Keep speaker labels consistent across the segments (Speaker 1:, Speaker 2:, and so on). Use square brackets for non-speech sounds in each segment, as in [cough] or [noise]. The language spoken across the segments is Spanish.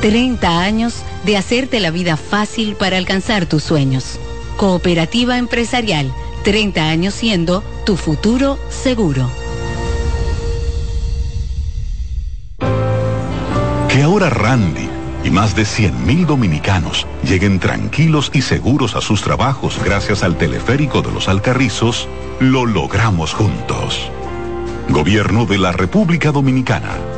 Speaker 1: 30 años de hacerte la vida fácil para alcanzar tus sueños. Cooperativa empresarial, 30 años siendo tu futuro seguro.
Speaker 2: Que ahora Randy y más de 100.000 dominicanos lleguen tranquilos y seguros a sus trabajos gracias al teleférico de los Alcarrizos, lo logramos juntos. Gobierno de la República Dominicana.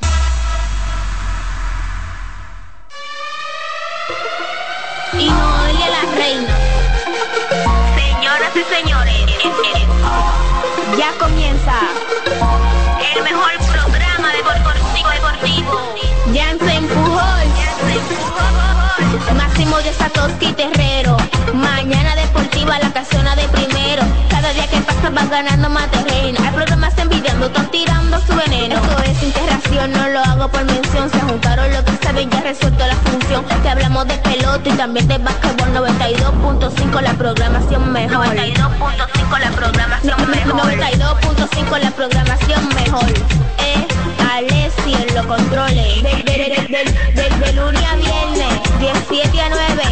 Speaker 3: señores, ya comienza el mejor programa deportivo deportivo. Jansen Pujol, Máximo de Satoshi Terrero. Mañana deportiva la casona de primero. Cada día que pasa vas ganando más terreno. Hay programas envidiando, están tirando su veneno. Esto es interacción, no lo hago por mención. Se juntaron lo que saben, ya resuelto la función. Te hablamos de pelota y también de básquetbol 92.5 la programación mejor. 92.5 la programación mejor. 92.5 la programación mejor. Eh, Alessi en los controles. De, de, de, de, de, de lunes a viernes, 17 a 9.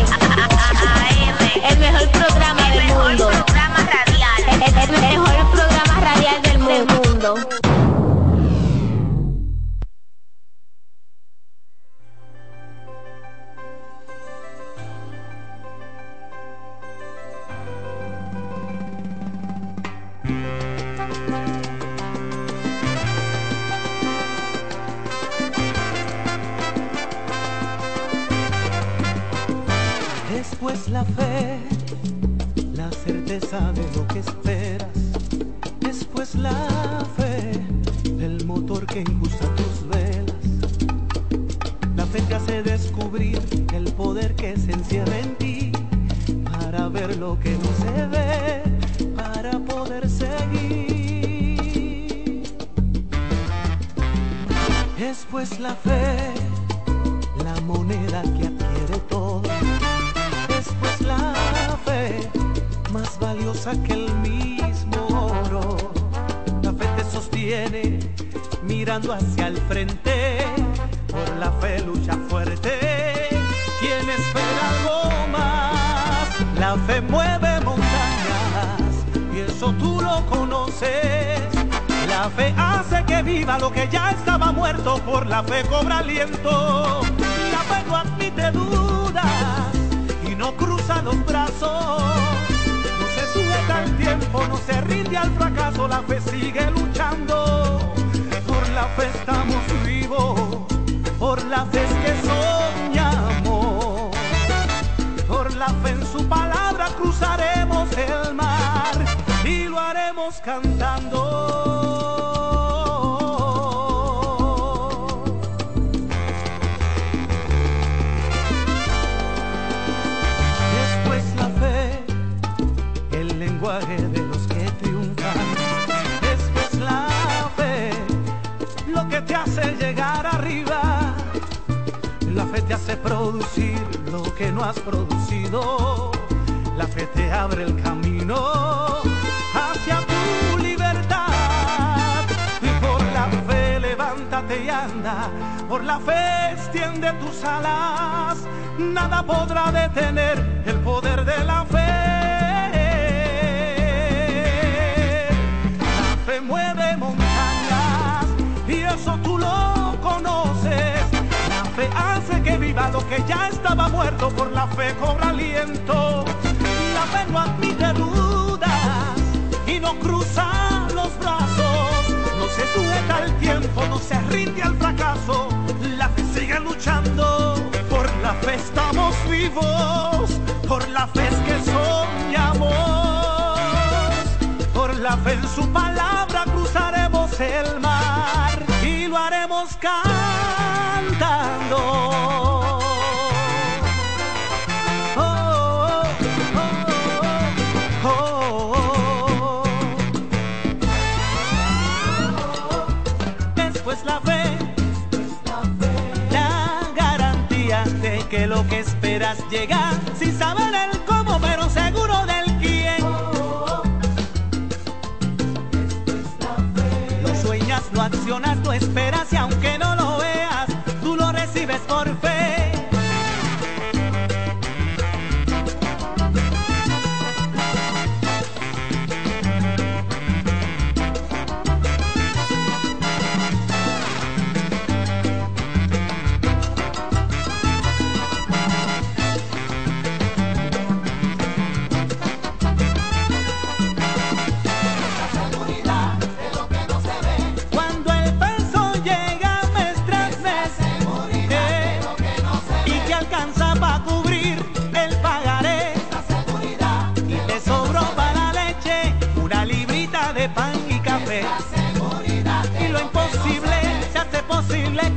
Speaker 3: AM. El mejor programa del mundo. programa radial. El, el mejor programa radial del mundo.
Speaker 4: Después la fe, la certeza de lo que esperas. Después la fe, el motor que impulsa tus velas. La fe te hace descubrir el poder que se encierra en ti. Para ver lo que no se ve, para poder seguir. Después la fe, la moneda que que el mismo oro. La fe te sostiene mirando hacia el frente, por la fe lucha fuerte. Quien espera algo más, la fe mueve montañas, y eso tú lo conoces. La fe hace que viva lo que ya estaba muerto, por la fe cobra aliento. La fe no admite dudas y no cruza los brazos. Se tiempo, no rinde al fracaso, la fe sigue luchando. Por la fe estamos vivos, por la fe es que soñamos. Por la fe en su palabra cruzaremos el mar y lo haremos cantando. Producir lo que no has producido. La fe te abre el camino hacia tu libertad. Y por la fe levántate y anda. Por la fe extiende tus alas. Nada podrá detener el poder de la fe. Que ya estaba muerto. Por la fe cobra aliento. La fe no admite dudas y no cruza los brazos. No se sujeta al tiempo, no se rinde al fracaso. La fe sigue luchando. Por la fe estamos vivos. Por la fe es que soñamos. Por la fe en su palabra cruzaremos el mar y lo haremos cantando.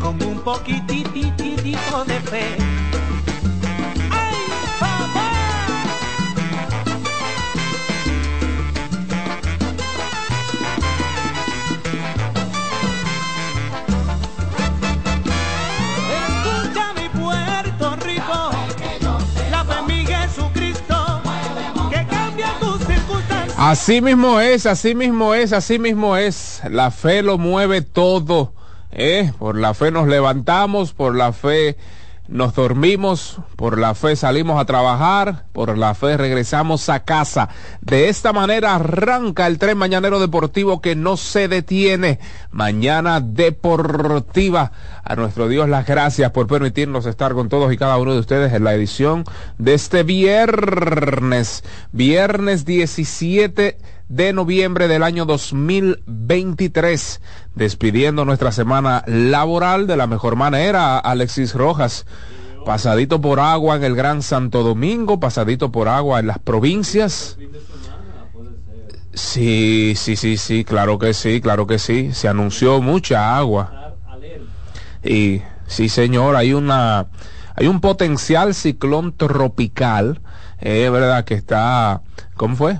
Speaker 4: Con un poquitititito de fe. ¡Ay, papá! Escucha mi Puerto Rico, la fe en mi Jesucristo, que cambia tus circunstancias.
Speaker 5: Así mismo es, así mismo es, así mismo es. La fe lo mueve todo. ¿Eh? Por la fe nos levantamos, por la fe nos dormimos, por la fe salimos a trabajar, por la fe regresamos a casa. De esta manera arranca el tren mañanero deportivo que no se detiene. Mañana deportiva. A nuestro Dios las gracias por permitirnos estar con todos y cada uno de ustedes en la edición de este viernes, viernes 17 de noviembre del año 2023, despidiendo nuestra semana laboral de la mejor manera. Alexis Rojas, pasadito por agua en el Gran Santo Domingo, pasadito por agua en las provincias. Sí, sí, sí, sí, claro que sí, claro que sí. Se anunció mucha agua. Y sí, señor, hay una, hay un potencial ciclón tropical, es verdad que está, ¿cómo fue?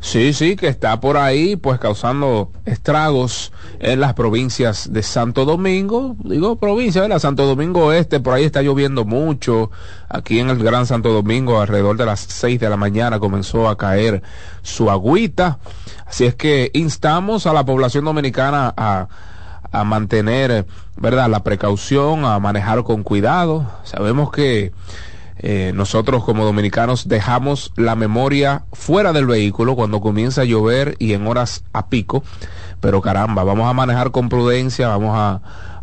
Speaker 5: Sí, sí, que está por ahí, pues causando estragos en las provincias de Santo Domingo. Digo provincia, ¿verdad? Santo Domingo Este, por ahí está lloviendo mucho. Aquí en el Gran Santo Domingo, alrededor de las seis de la mañana, comenzó a caer su agüita. Así es que instamos a la población dominicana a, a mantener, ¿verdad?, la precaución, a manejar con cuidado. Sabemos que eh, nosotros como dominicanos dejamos la memoria fuera del vehículo cuando comienza a llover y en horas a pico, pero caramba, vamos a manejar con prudencia, vamos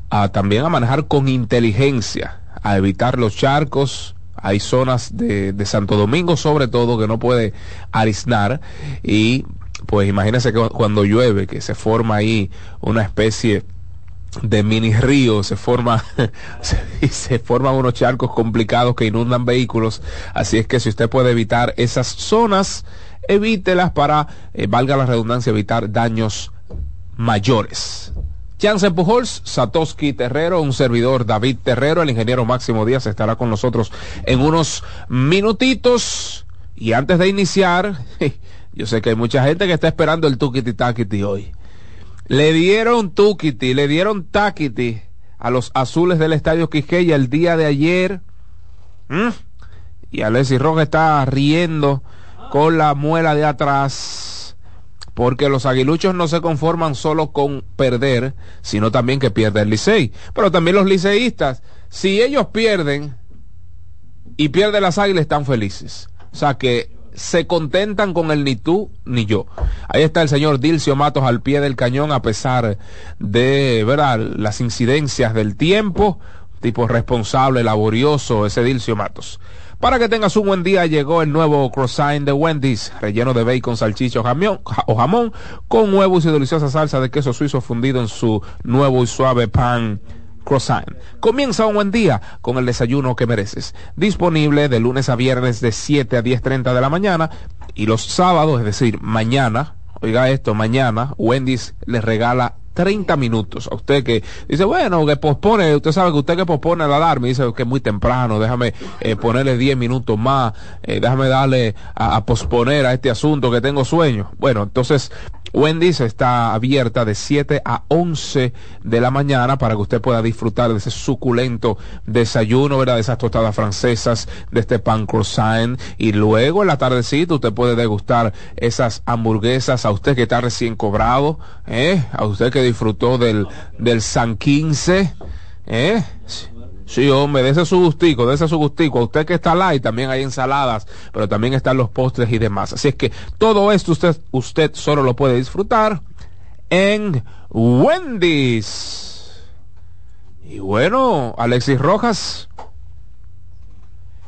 Speaker 5: a, también a manejar con inteligencia, a evitar los charcos, hay zonas de, de Santo Domingo sobre todo que no puede arisnar. Y pues imagínense que cuando llueve, que se forma ahí una especie de mini río, se forma [laughs] se, forman unos charcos complicados que inundan vehículos, así es que si usted puede evitar esas zonas, evítelas para, eh, valga la redundancia, evitar daños mayores. Chance Pujols, Satoshi Terrero, un servidor David Terrero, el ingeniero Máximo Díaz estará con nosotros en unos minutitos. Y antes de iniciar, [laughs] yo sé que hay mucha gente que está esperando el Tukiti Takiti hoy. Le dieron Tukiti, le dieron Takiti a los azules del Estadio Quisqueya el día de ayer. ¿Mm? Y Alessi Roja está riendo con la muela de atrás. Porque los aguiluchos no se conforman solo con perder, sino también que pierde el Licey. Pero también los liceístas, si ellos pierden y pierden las águilas, están felices. O sea que se contentan con el ni tú ni yo. Ahí está el señor Dilcio Matos al pie del cañón a pesar de ¿verdad? las incidencias del tiempo. Tipo responsable, laborioso, ese Dilcio Matos. Para que tengas un buen día, llegó el nuevo croissant de Wendy's, relleno de bacon, salchicha jamón, o jamón, con huevos y deliciosa salsa de queso suizo fundido en su nuevo y suave pan croissant. Comienza un buen día con el desayuno que mereces. Disponible de lunes a viernes de 7 a 10.30 de la mañana y los sábados, es decir, mañana, oiga esto, mañana Wendy's les regala 30 minutos. A usted que dice, bueno, que pospone, usted sabe que usted que pospone la alarma, dice que es muy temprano, déjame eh, ponerle 10 minutos más, eh, déjame darle a, a, posponer a este asunto que tengo sueño. Bueno, entonces Wendy's está abierta de 7 a 11 de la mañana para que usted pueda disfrutar de ese suculento desayuno, ¿verdad? De esas tostadas francesas, de este pan croissant. Y luego en la tardecita usted puede degustar esas hamburguesas a usted que está recién cobrado, ¿eh? A usted que disfrutó del, del San 15, ¿eh? Sí, hombre, de ese su gustico, de ese su gustico. A usted que está light, también hay ensaladas, pero también están los postres y demás. Así es que todo esto usted, usted solo lo puede disfrutar en Wendy's. Y bueno, Alexis Rojas,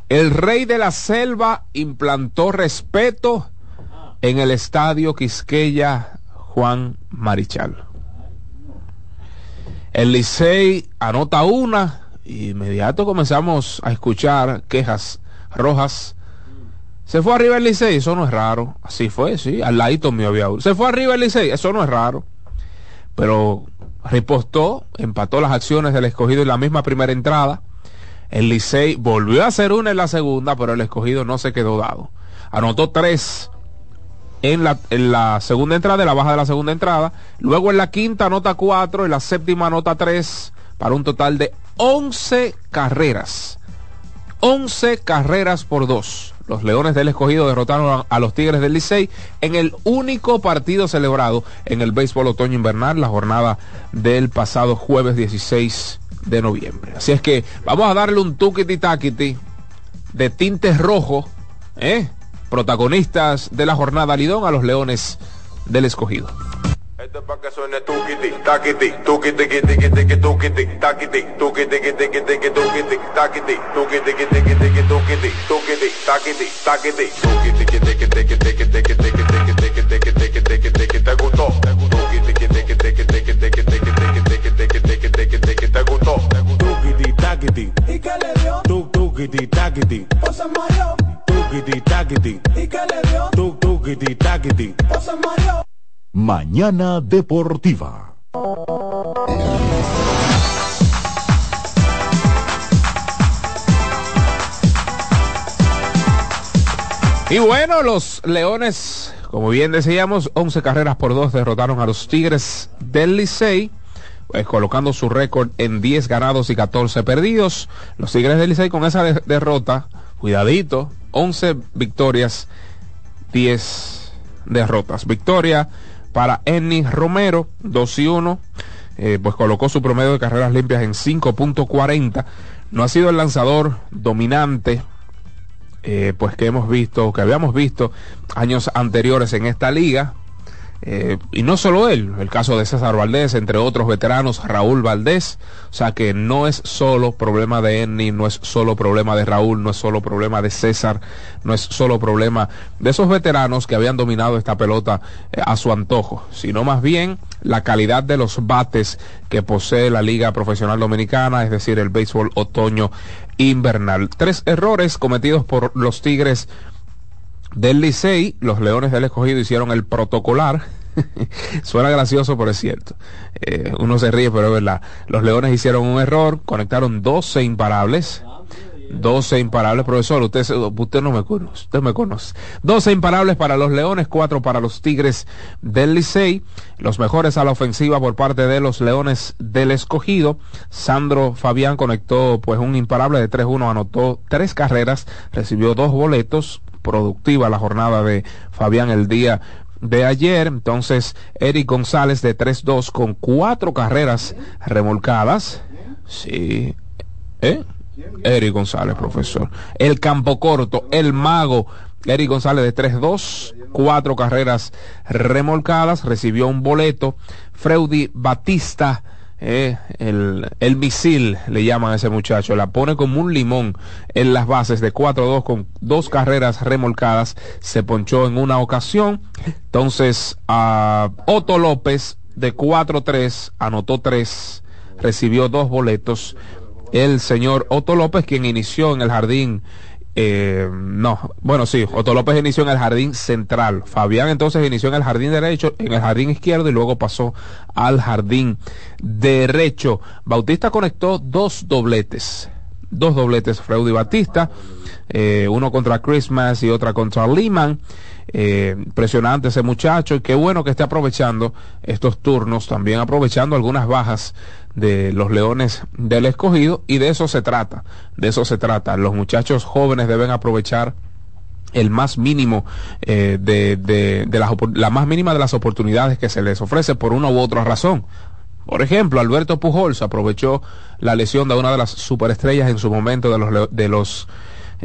Speaker 5: el rey de la selva implantó respeto en el estadio Quisqueya Juan Marichal. El Licey anota una inmediato comenzamos a escuchar quejas rojas. Se fue arriba el Licey, eso no es raro. Así fue, sí, al ladito mío había uno. Se fue arriba el Licey, eso no es raro. Pero repostó, empató las acciones del escogido en la misma primera entrada. El Licey volvió a hacer una en la segunda, pero el escogido no se quedó dado. Anotó tres en la, segunda entrada, en la baja de la segunda entrada. Luego en la quinta anota cuatro, en la séptima anota tres, para un total de 11 carreras. 11 carreras por dos. Los Leones del Escogido derrotaron a los Tigres del Licey en el único partido celebrado en el béisbol otoño invernal, la jornada del pasado jueves 16 de noviembre. Así es que vamos a darle un tuquiti taquiti de tintes rojo, ¿eh? protagonistas de la jornada Lidón a los Leones del Escogido.
Speaker 6: ¿Y
Speaker 2: Mañana Deportiva.
Speaker 5: Y bueno, los Leones, como bien decíamos, 11 carreras por 2 derrotaron a los Tigres del Licey pues colocando su récord en 10 ganados y 14 perdidos. Los Tigres del Licey con esa de derrota, cuidadito, 11 victorias, 10 derrotas. Victoria para Enny Romero, 2 y 1, eh, pues colocó su promedio de carreras limpias en 5.40. No ha sido el lanzador dominante, eh, pues que hemos visto, que habíamos visto años anteriores en esta liga. Eh, y no solo él, el caso de César Valdés, entre otros veteranos, Raúl Valdés, o sea que no es solo problema de Enni, no es solo problema de Raúl, no es solo problema de César, no es solo problema de esos veteranos que habían dominado esta pelota eh, a su antojo, sino más bien la calidad de los bates que posee la Liga Profesional Dominicana, es decir, el béisbol otoño invernal. Tres errores cometidos por los Tigres del Licey, los Leones del Escogido hicieron el protocolar. [laughs] Suena gracioso, pero es cierto. Eh, uno se ríe, pero es verdad. Los Leones hicieron un error, conectaron 12 imparables. 12 imparables, profesor, usted, no me conoce, usted me conoce. 12 imparables para los Leones, 4 para los Tigres del Licey. Los mejores a la ofensiva por parte de los Leones del Escogido. Sandro Fabián conectó pues un imparable de 3-1, anotó tres carreras, recibió dos boletos, productiva la jornada de Fabián el día de ayer. Entonces, Eric González de 3-2 con cuatro carreras remolcadas. Sí. ¿Eh? Eric González, profesor. El campo corto, el mago. Eric González de 3-2, cuatro carreras remolcadas, recibió un boleto. Freudy Batista eh, el, el, misil, le llaman a ese muchacho, la pone como un limón en las bases de 4-2 con dos carreras remolcadas, se ponchó en una ocasión, entonces a Otto López de 4-3 anotó 3, recibió dos boletos, el señor Otto López quien inició en el jardín eh, no, bueno, sí, Otto López inició en el jardín central. Fabián entonces inició en el jardín derecho, en el jardín izquierdo y luego pasó al jardín derecho. Bautista conectó dos dobletes, dos dobletes, Freud y Batista, eh, uno contra Christmas y otra contra Lehman. Eh, impresionante ese muchacho y qué bueno que esté aprovechando estos turnos, también aprovechando algunas bajas de los Leones del Escogido y de eso se trata, de eso se trata. Los muchachos jóvenes deben aprovechar el más mínimo eh, de, de, de la, la más mínima de las oportunidades que se les ofrece por una u otra razón. Por ejemplo, Alberto Pujols aprovechó la lesión de una de las superestrellas en su momento de los, de los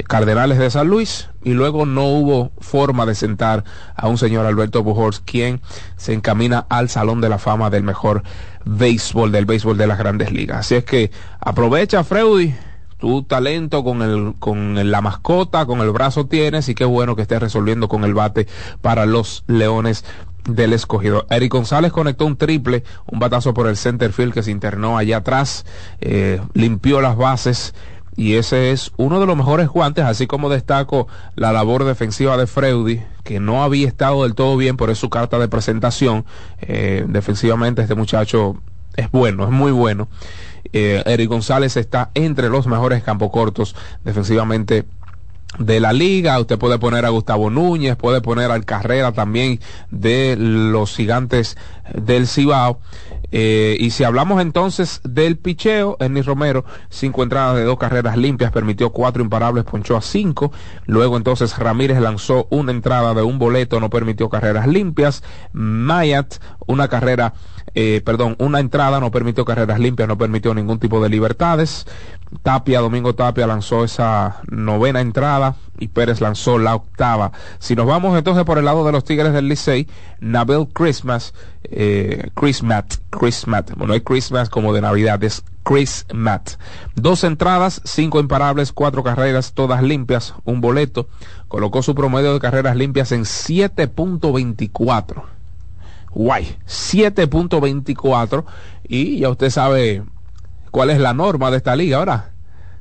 Speaker 5: Cardenales de San Luis y luego no hubo forma de sentar a un señor Alberto Pujols quien se encamina al Salón de la Fama del mejor béisbol, del béisbol de las grandes ligas. Así es que aprovecha Freudy, tu talento con el con la mascota, con el brazo tienes y qué bueno que estés resolviendo con el bate para los Leones del escogido. Eric González conectó un triple, un batazo por el center field que se internó allá atrás, eh, limpió las bases y ese es uno de los mejores guantes, así como destaco la labor defensiva de Freudy, que no había estado del todo bien, por su carta de presentación. Eh, defensivamente este muchacho es bueno, es muy bueno. Eh, Eric González está entre los mejores campos cortos defensivamente de la liga, usted puede poner a Gustavo Núñez, puede poner al Carrera también de los gigantes del Cibao. Eh, y si hablamos entonces del picheo, Ernie Romero, cinco entradas de dos carreras limpias, permitió cuatro imparables, ponchó a cinco. Luego entonces Ramírez lanzó una entrada de un boleto, no permitió carreras limpias. Mayat, una carrera eh, perdón, una entrada, no permitió carreras limpias, no permitió ningún tipo de libertades. Tapia, Domingo Tapia lanzó esa novena entrada y Pérez lanzó la octava. Si nos vamos entonces por el lado de los Tigres del Licey, Nabel Christmas, eh, Christmas, Christmas, bueno, hay Christmas como de Navidad, es Christmas. Dos entradas, cinco imparables, cuatro carreras, todas limpias, un boleto. Colocó su promedio de carreras limpias en 7.24 guay, 7.24 y ya usted sabe cuál es la norma de esta liga ahora.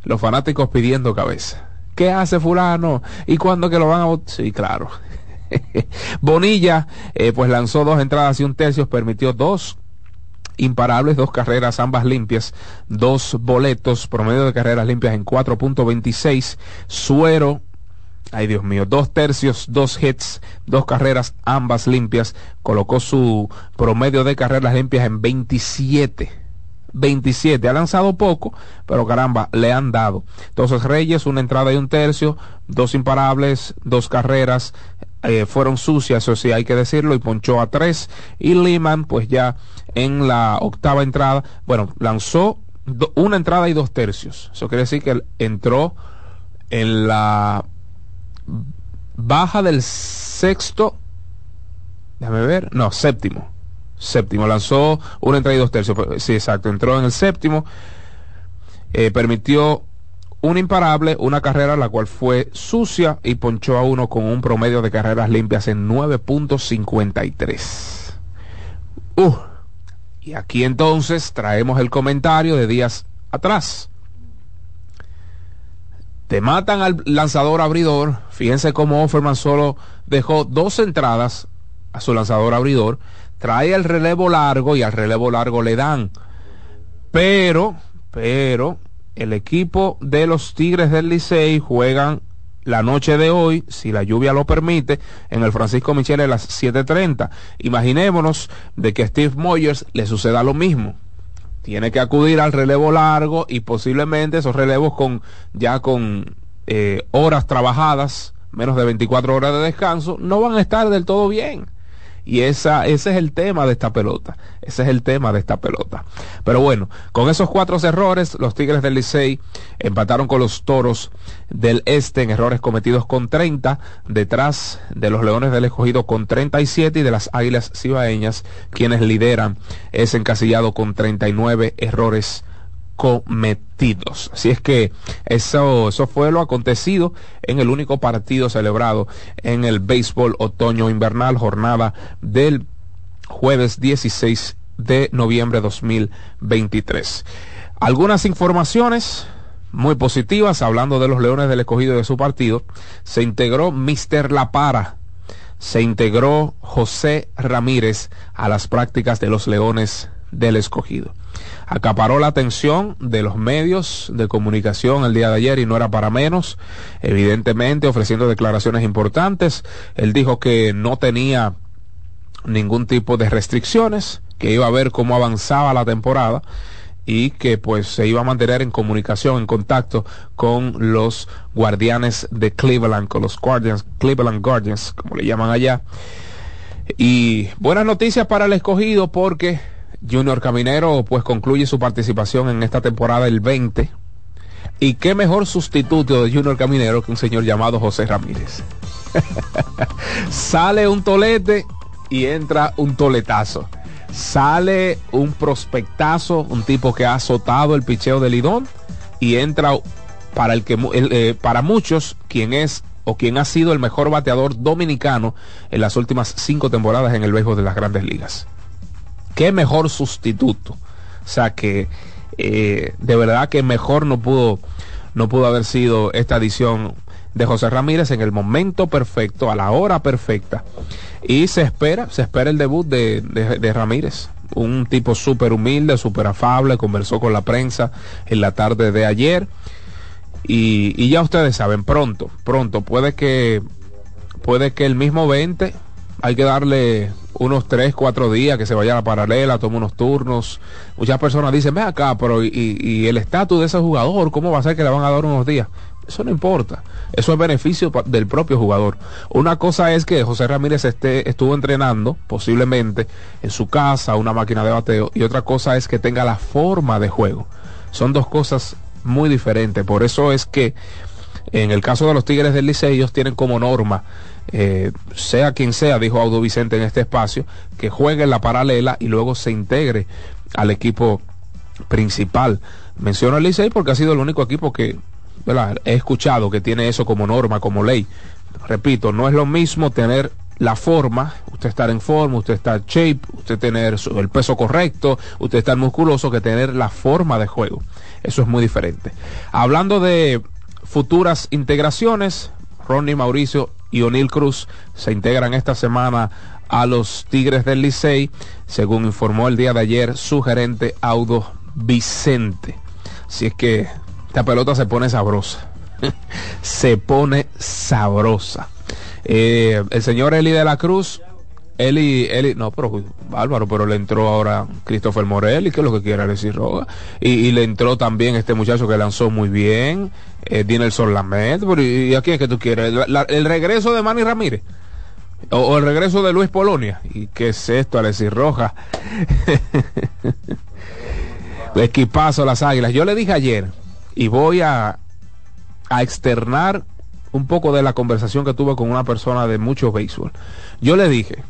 Speaker 5: Los fanáticos pidiendo cabeza. ¿Qué hace fulano? ¿Y cuándo que lo van a Sí, claro. [laughs] Bonilla, eh, pues lanzó dos entradas y un tercio, permitió dos imparables, dos carreras, ambas limpias, dos boletos, promedio de carreras limpias en 4.26, Suero ay Dios mío, dos tercios, dos hits, dos carreras, ambas limpias, colocó su promedio de carreras limpias en 27. 27, ha lanzado poco, pero caramba, le han dado. Entonces Reyes, una entrada y un tercio, dos imparables, dos carreras, eh, fueron sucias, eso sí hay que decirlo, y ponchó a tres. Y Lehman, pues ya en la octava entrada, bueno, lanzó una entrada y dos tercios. Eso quiere decir que entró en la baja del sexto déjame ver, no, séptimo. Séptimo, lanzó una entrada y dos tercios. Sí, exacto, entró en el séptimo. Eh, permitió un imparable, una carrera la cual fue sucia y ponchó a uno con un promedio de carreras limpias en 9.53. Uh, y aquí entonces traemos el comentario de días atrás. Te matan al lanzador abridor. Fíjense cómo Offerman solo dejó dos entradas a su lanzador abridor. Trae el relevo largo y al relevo largo le dan. Pero, pero, el equipo de los Tigres del Licey juegan la noche de hoy, si la lluvia lo permite, en el Francisco Michel a las 7.30. Imaginémonos de que a Steve Moyers le suceda lo mismo. Tiene que acudir al relevo largo y posiblemente esos relevos con ya con eh, horas trabajadas, menos de 24 horas de descanso, no van a estar del todo bien. Y esa, ese es el tema de esta pelota. Ese es el tema de esta pelota. Pero bueno, con esos cuatro errores, los Tigres del Licey empataron con los Toros del Este en errores cometidos con 30, detrás de los Leones del Escogido con 37 y de las Águilas Cibaeñas, quienes lideran ese encasillado con 39 errores cometidos. Así es que eso, eso fue lo acontecido en el único partido celebrado en el béisbol otoño invernal, jornada del jueves 16 de noviembre de 2023. Algunas informaciones muy positivas, hablando de los Leones del Escogido de su partido, se integró Mister La Para, se integró José Ramírez a las prácticas de los Leones del Escogido acaparó la atención de los medios de comunicación el día de ayer y no era para menos, evidentemente ofreciendo declaraciones importantes. Él dijo que no tenía ningún tipo de restricciones, que iba a ver cómo avanzaba la temporada y que pues se iba a mantener en comunicación, en contacto con los guardianes de Cleveland, con los Guardians, Cleveland Guardians, como le llaman allá. Y buenas noticias para el escogido porque Junior Caminero pues concluye su participación en esta temporada el 20. Y qué mejor sustituto de Junior Caminero que un señor llamado José Ramírez. [laughs] Sale un tolete y entra un toletazo. Sale un prospectazo, un tipo que ha azotado el picheo de Lidón y entra para el que eh, para muchos quien es o quien ha sido el mejor bateador dominicano en las últimas cinco temporadas en el béisbol de las Grandes Ligas qué mejor sustituto. O sea que eh, de verdad que mejor no pudo, no pudo haber sido esta edición de José Ramírez en el momento perfecto, a la hora perfecta. Y se espera, se espera el debut de, de, Ramírez. Un tipo súper humilde, súper afable, conversó con la prensa en la tarde de ayer. Y, y, ya ustedes saben, pronto, pronto, puede que, puede que el mismo 20 hay que darle unos 3, 4 días que se vaya a la paralela, tome unos turnos. Muchas personas dicen, ve acá, pero y, el estatus de ese jugador, ¿cómo va a ser que le van a dar unos días? Eso no importa. Eso es beneficio del propio jugador. Una cosa es que José Ramírez esté, estuvo entrenando, posiblemente, en su casa, una máquina de bateo, y otra cosa es que tenga la forma de juego. Son dos cosas muy diferentes. Por eso es que en el caso de los Tigres del Liceo, ellos tienen como norma eh, sea quien sea, dijo Audo Vicente en este espacio, que juegue en la paralela y luego se integre al equipo principal. Menciono el Licey porque ha sido el único equipo que he escuchado que tiene eso como norma, como ley. Repito, no es lo mismo tener la forma, usted estar en forma, usted estar shape, usted tener el peso correcto, usted estar musculoso, que tener la forma de juego. Eso es muy diferente. Hablando de futuras integraciones, Ronnie Mauricio y O'Neill Cruz se integran esta semana a los Tigres del Licey, según informó el día de ayer su gerente Audo Vicente. Si es que esta pelota se pone sabrosa. [laughs] se pone sabrosa. Eh, el señor Eli de la Cruz Eli, Eli, no, pero bárbaro, pero le entró ahora Christopher Morelli, que es lo que quiere decir Roga. Y, le entró también este muchacho que lanzó muy bien, eh, Dinelson Lamed. ¿Y, a quién es que tú quieres? ¿El regreso de Manny Ramírez? O, el regreso de Luis Polonia? ¿Y qué es esto, Alexis Roja? [laughs] Equipazo las águilas. Yo le dije ayer, y voy a, a externar un poco de la conversación que tuve con una persona de mucho béisbol. Yo le dije,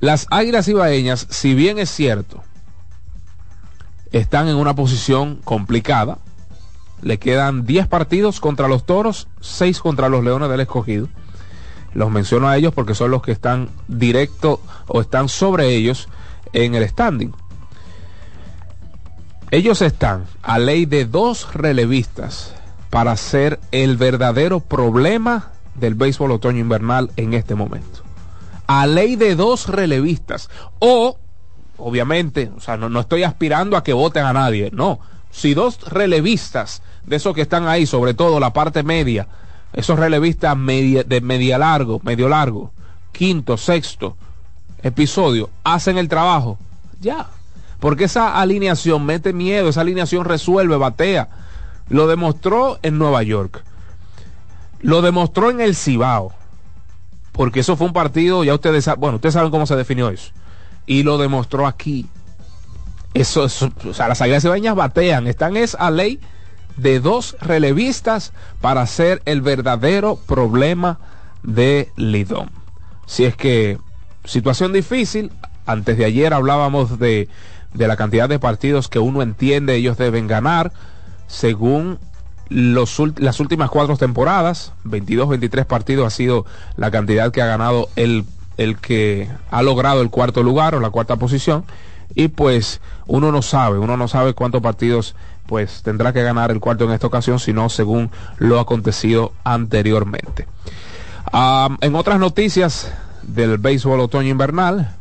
Speaker 5: Las Águilas Ibaeñas, si bien es cierto, están en una posición complicada, le quedan 10 partidos contra los Toros, 6 contra los Leones del Escogido. Los menciono a ellos porque son los que están directo o están sobre ellos en el standing. Ellos están a ley de dos relevistas para ser el verdadero problema del béisbol otoño invernal en este momento. A ley de dos relevistas. O, obviamente, o sea, no, no estoy aspirando a que voten a nadie, no. Si dos relevistas de esos que están ahí, sobre todo la parte media, esos relevistas media, de media largo, medio largo, quinto, sexto episodio, hacen el trabajo, ya. Porque esa alineación mete miedo, esa alineación resuelve, batea. Lo demostró en Nueva York. Lo demostró en el Cibao. Porque eso fue un partido, ya ustedes bueno, ustedes saben cómo se definió eso. Y lo demostró aquí. Eso, eso o sea, las águilas cibaeñas batean. Están es a ley de dos relevistas para ser el verdadero problema de Lidón. Si es que situación difícil, antes de ayer hablábamos de, de la cantidad de partidos que uno entiende ellos deben ganar según los, las últimas cuatro temporadas, 22, 23 partidos ha sido la cantidad que ha ganado el, el que ha logrado el cuarto lugar o la cuarta posición. Y pues uno no sabe, uno no sabe cuántos partidos pues tendrá que ganar el cuarto en esta ocasión, sino según lo acontecido anteriormente. En otras noticias del béisbol otoño invernal,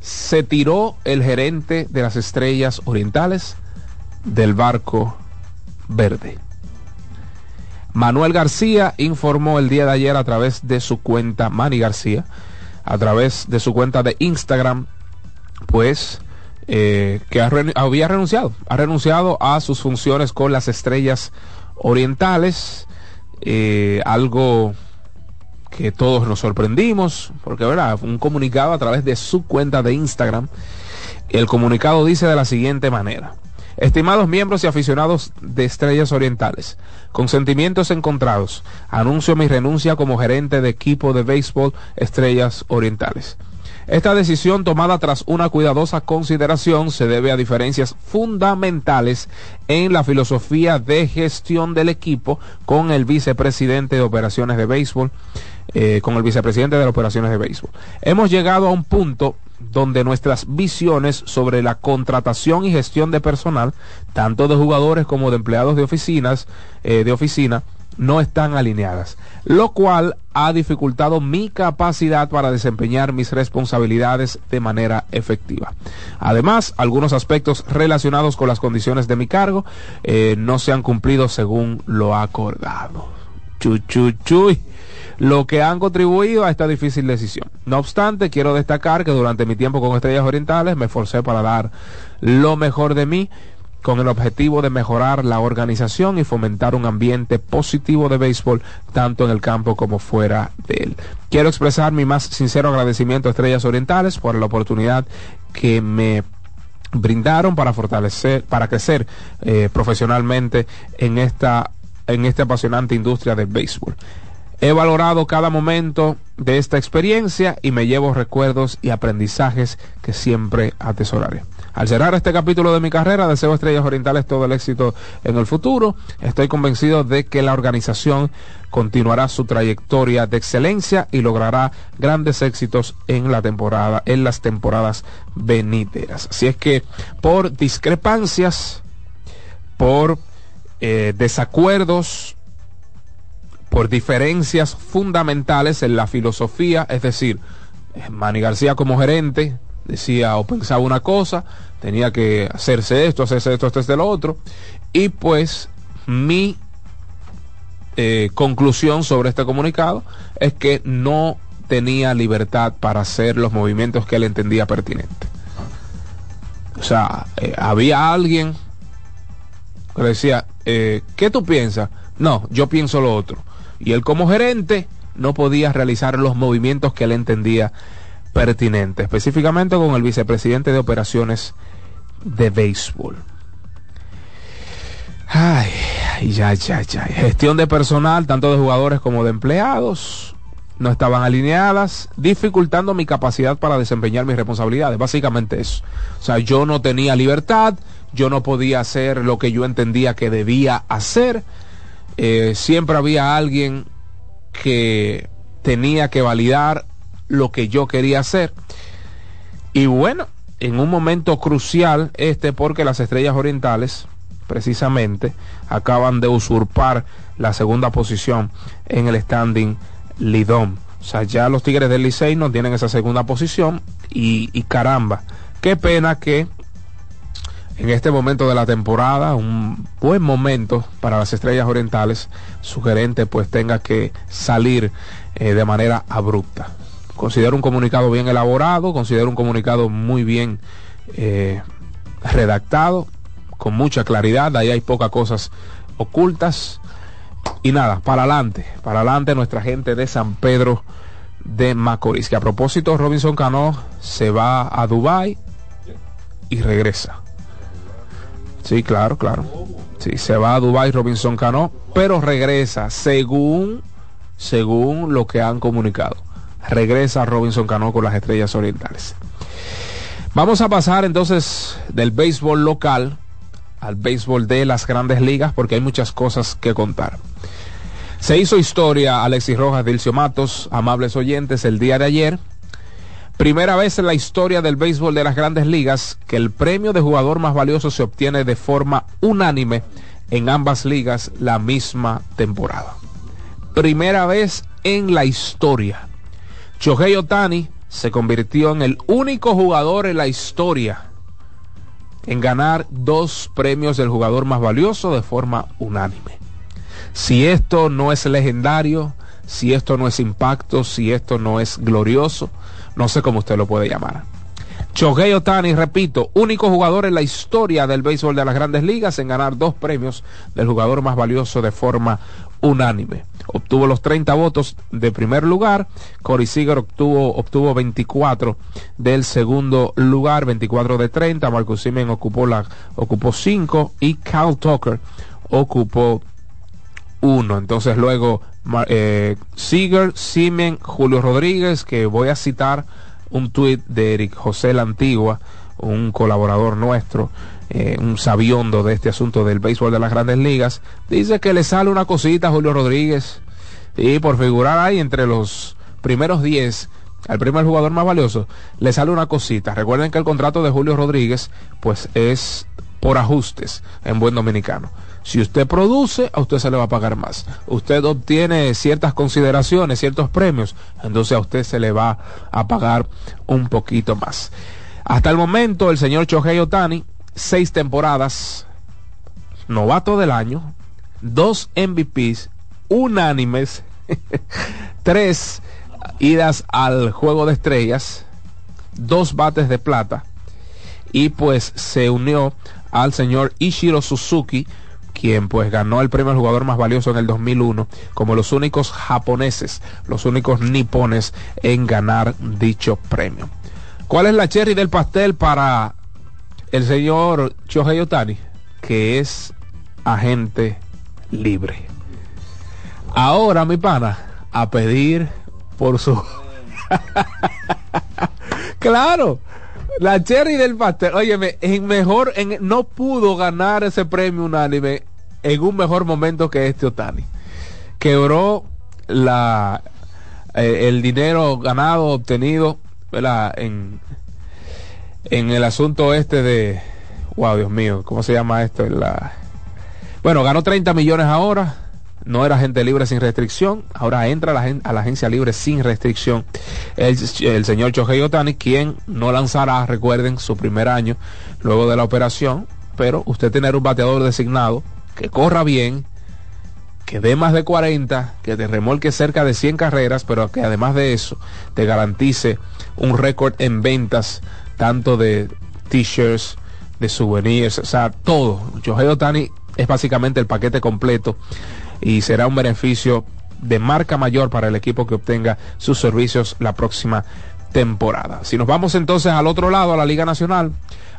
Speaker 5: se tiró el gerente de las estrellas orientales del barco verde. Manuel García informó el día de ayer a través de su cuenta, Manny García, a través de su cuenta de Instagram, pues eh, que había renunciado, ha renunciado a sus funciones con las estrellas orientales, eh, algo que todos nos sorprendimos, porque verdad, un comunicado a través de su cuenta de Instagram. El comunicado dice de la siguiente manera. Estimados miembros y aficionados de Estrellas Orientales, con sentimientos encontrados, anuncio mi renuncia como gerente de equipo de béisbol Estrellas Orientales. Esta decisión tomada tras una cuidadosa consideración se debe a diferencias fundamentales en la filosofía de gestión del equipo con el vicepresidente de operaciones de béisbol, eh, con el vicepresidente de las operaciones de béisbol. Hemos llegado a un punto donde nuestras visiones sobre la contratación y gestión de personal, tanto de jugadores como de empleados de oficinas, eh, de oficina, no están alineadas, lo cual ha dificultado mi capacidad para desempeñar mis responsabilidades de manera efectiva. Además, algunos aspectos relacionados con las condiciones de mi cargo eh, no se han cumplido según lo acordado. Chuchuchuy lo que han contribuido a esta difícil decisión. No obstante, quiero destacar que durante mi tiempo con Estrellas Orientales me esforcé para dar lo mejor de mí con el objetivo de mejorar la organización y fomentar un ambiente positivo de béisbol tanto en el campo como fuera de él. Quiero expresar mi más sincero agradecimiento a Estrellas Orientales por la oportunidad que me brindaron para fortalecer, para crecer eh, profesionalmente en esta, en esta apasionante industria del béisbol. He valorado cada momento de esta experiencia y me llevo recuerdos y aprendizajes que siempre atesoraré. Al cerrar este capítulo de mi carrera, deseo Estrellas Orientales todo el éxito en el futuro. Estoy convencido de que la organización continuará su trayectoria de excelencia y logrará grandes éxitos en la temporada, en las temporadas venideras. Así es que por discrepancias, por eh, desacuerdos, por diferencias fundamentales en la filosofía, es decir, Manny García como gerente decía o pensaba una cosa, tenía que hacerse esto, hacerse esto, hacerse lo otro, y pues mi eh, conclusión sobre este comunicado es que no tenía libertad para hacer los movimientos que él entendía pertinentes. O sea, eh, había alguien que decía, eh, ¿qué tú piensas? No, yo pienso lo otro y él como gerente no podía realizar los movimientos que él entendía pertinentes, específicamente con el vicepresidente de operaciones de béisbol. Ay, ya, ya, ya. Gestión de personal, tanto de jugadores como de empleados. no estaban alineadas, dificultando mi capacidad para desempeñar mis responsabilidades. Básicamente eso. O sea, yo no tenía libertad, yo no podía hacer lo que yo entendía que debía hacer. Eh, siempre había alguien que tenía que validar lo que yo quería hacer. Y bueno, en un momento crucial este porque las estrellas orientales precisamente acaban de usurpar la segunda posición en el standing Lidom. O sea, ya los Tigres del Licey no tienen esa segunda posición y caramba, qué pena que en este momento de la temporada, un buen momento para las estrellas orientales, su gerente pues tenga que salir eh, de manera abrupta. Considero un comunicado bien elaborado, considero un comunicado muy bien eh, redactado, con mucha claridad, ahí hay pocas cosas ocultas. Y nada, para adelante, para adelante nuestra gente de San Pedro de Macorís. Que a propósito, Robinson Cano se va a Dubai y regresa. Sí, claro, claro. Sí, se va a Dubai Robinson Cano, pero regresa según según lo que han comunicado. Regresa Robinson Cano con las Estrellas Orientales. Vamos a pasar entonces del béisbol local al béisbol de las grandes ligas porque hay muchas cosas que contar. Se hizo historia Alexis Rojas, Dilcio Matos, amables oyentes, el día de ayer. Primera vez en la historia del béisbol de las grandes ligas que el premio de jugador más valioso se obtiene de forma unánime en ambas ligas la misma temporada. Primera vez en la historia. Shohei Otani se convirtió en el único jugador en la historia en ganar dos premios del jugador más valioso de forma unánime. Si esto no es legendario, si esto no es impacto, si esto no es glorioso, no sé cómo usted lo puede llamar. Shohei Otani, repito, único jugador en la historia del béisbol de las grandes ligas en ganar dos premios del jugador más valioso de forma unánime. Obtuvo los 30 votos de primer lugar, Corey Seager obtuvo, obtuvo 24 del segundo lugar, 24 de 30, Marcus Simen ocupó, ocupó 5 y Cal Tucker ocupó 1. Entonces luego eh, Seager, Julio Rodríguez, que voy a citar un tuit de Eric José La Antigua, un colaborador nuestro, eh, un sabiondo de este asunto del béisbol de las grandes ligas, dice que le sale una cosita a Julio Rodríguez y por figurar ahí entre los primeros 10 al primer jugador más valioso, le sale una cosita. Recuerden que el contrato de Julio Rodríguez pues es por ajustes en buen dominicano. Si usted produce, a usted se le va a pagar más. Usted obtiene ciertas consideraciones, ciertos premios, entonces a usted se le va a pagar un poquito más. Hasta el momento, el señor Chohei Otani, seis temporadas, novato del año, dos MVPs unánimes, [laughs] tres idas al juego de estrellas, dos bates de plata, y pues se unió al señor Ishiro Suzuki, quien pues ganó el premio al jugador más valioso en el 2001 como los únicos japoneses, los únicos nipones en ganar dicho premio. ¿Cuál es la cherry del pastel para el señor Shohei Otani? Que es agente libre. Ahora, mi pana, a pedir por su... [laughs] claro, la cherry del pastel. Óyeme, en mejor, en, no pudo ganar ese premio unánime en un mejor momento que este Otani. Quebró la, eh, el dinero ganado, obtenido, ¿verdad? En, en el asunto este de, wow, Dios mío, ¿cómo se llama esto? La, bueno, ganó 30 millones ahora, no era gente libre sin restricción, ahora entra a la, a la agencia libre sin restricción. El, señor Chohei Otani, quien no lanzará, recuerden, su primer año luego de la operación, pero usted tener un bateador designado que corra bien, que dé más de 40, que te remolque cerca de 100 carreras, pero que además de eso te garantice un récord en ventas, tanto de t-shirts, de souvenirs, o sea, todo. Shohei Otani es básicamente el paquete completo y será un beneficio de marca mayor para el equipo que obtenga sus servicios la próxima temporada. Si nos vamos entonces al otro lado, a la Liga Nacional,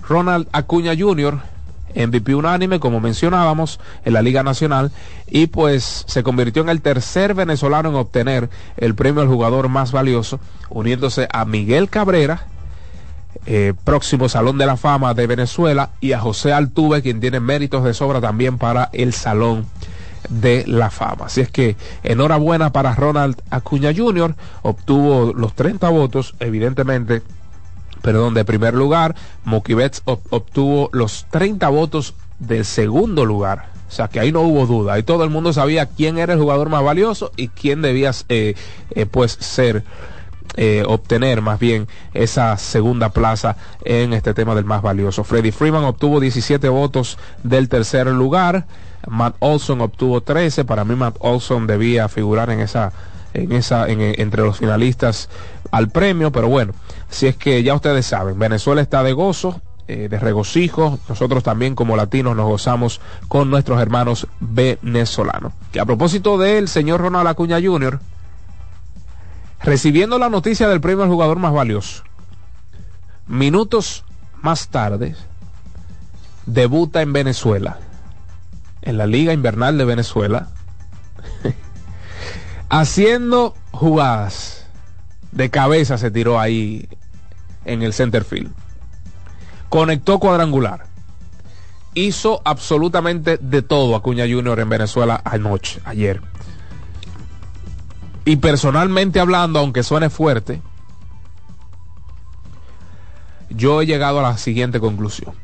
Speaker 5: Ronald Acuña Jr., MVP unánime, como mencionábamos, en la Liga Nacional, y pues se convirtió en el tercer venezolano en obtener el premio al jugador más valioso, uniéndose a Miguel Cabrera, eh, próximo Salón de la Fama de Venezuela, y a José Altuve, quien tiene méritos de sobra también para el Salón de la Fama. Así es que enhorabuena para Ronald Acuña Jr., obtuvo los 30 votos, evidentemente perdón, de primer lugar. Mookie Betts obtuvo los 30 votos del segundo lugar. O sea que ahí no hubo duda. Ahí todo el mundo sabía quién era el jugador más valioso y quién debía eh, eh, pues ser, eh, obtener más bien esa segunda plaza en este tema del más valioso. Freddie Freeman obtuvo 17 votos del tercer lugar. Matt Olson obtuvo 13. Para mí Matt Olson debía figurar en esa en esa, en, entre los finalistas al premio, pero bueno, si es que ya ustedes saben, Venezuela está de gozo, eh, de regocijo, nosotros también como latinos nos gozamos con nuestros hermanos venezolanos. Que a propósito del señor Ronald Acuña Jr., recibiendo la noticia del premio al jugador más valioso, minutos más tarde, debuta en Venezuela, en la Liga Invernal de Venezuela, haciendo jugadas de cabeza se tiró ahí en el center field. Conectó cuadrangular. Hizo absolutamente de todo Acuña Junior en Venezuela anoche, ayer. Y personalmente hablando, aunque suene fuerte, yo he llegado a la siguiente conclusión.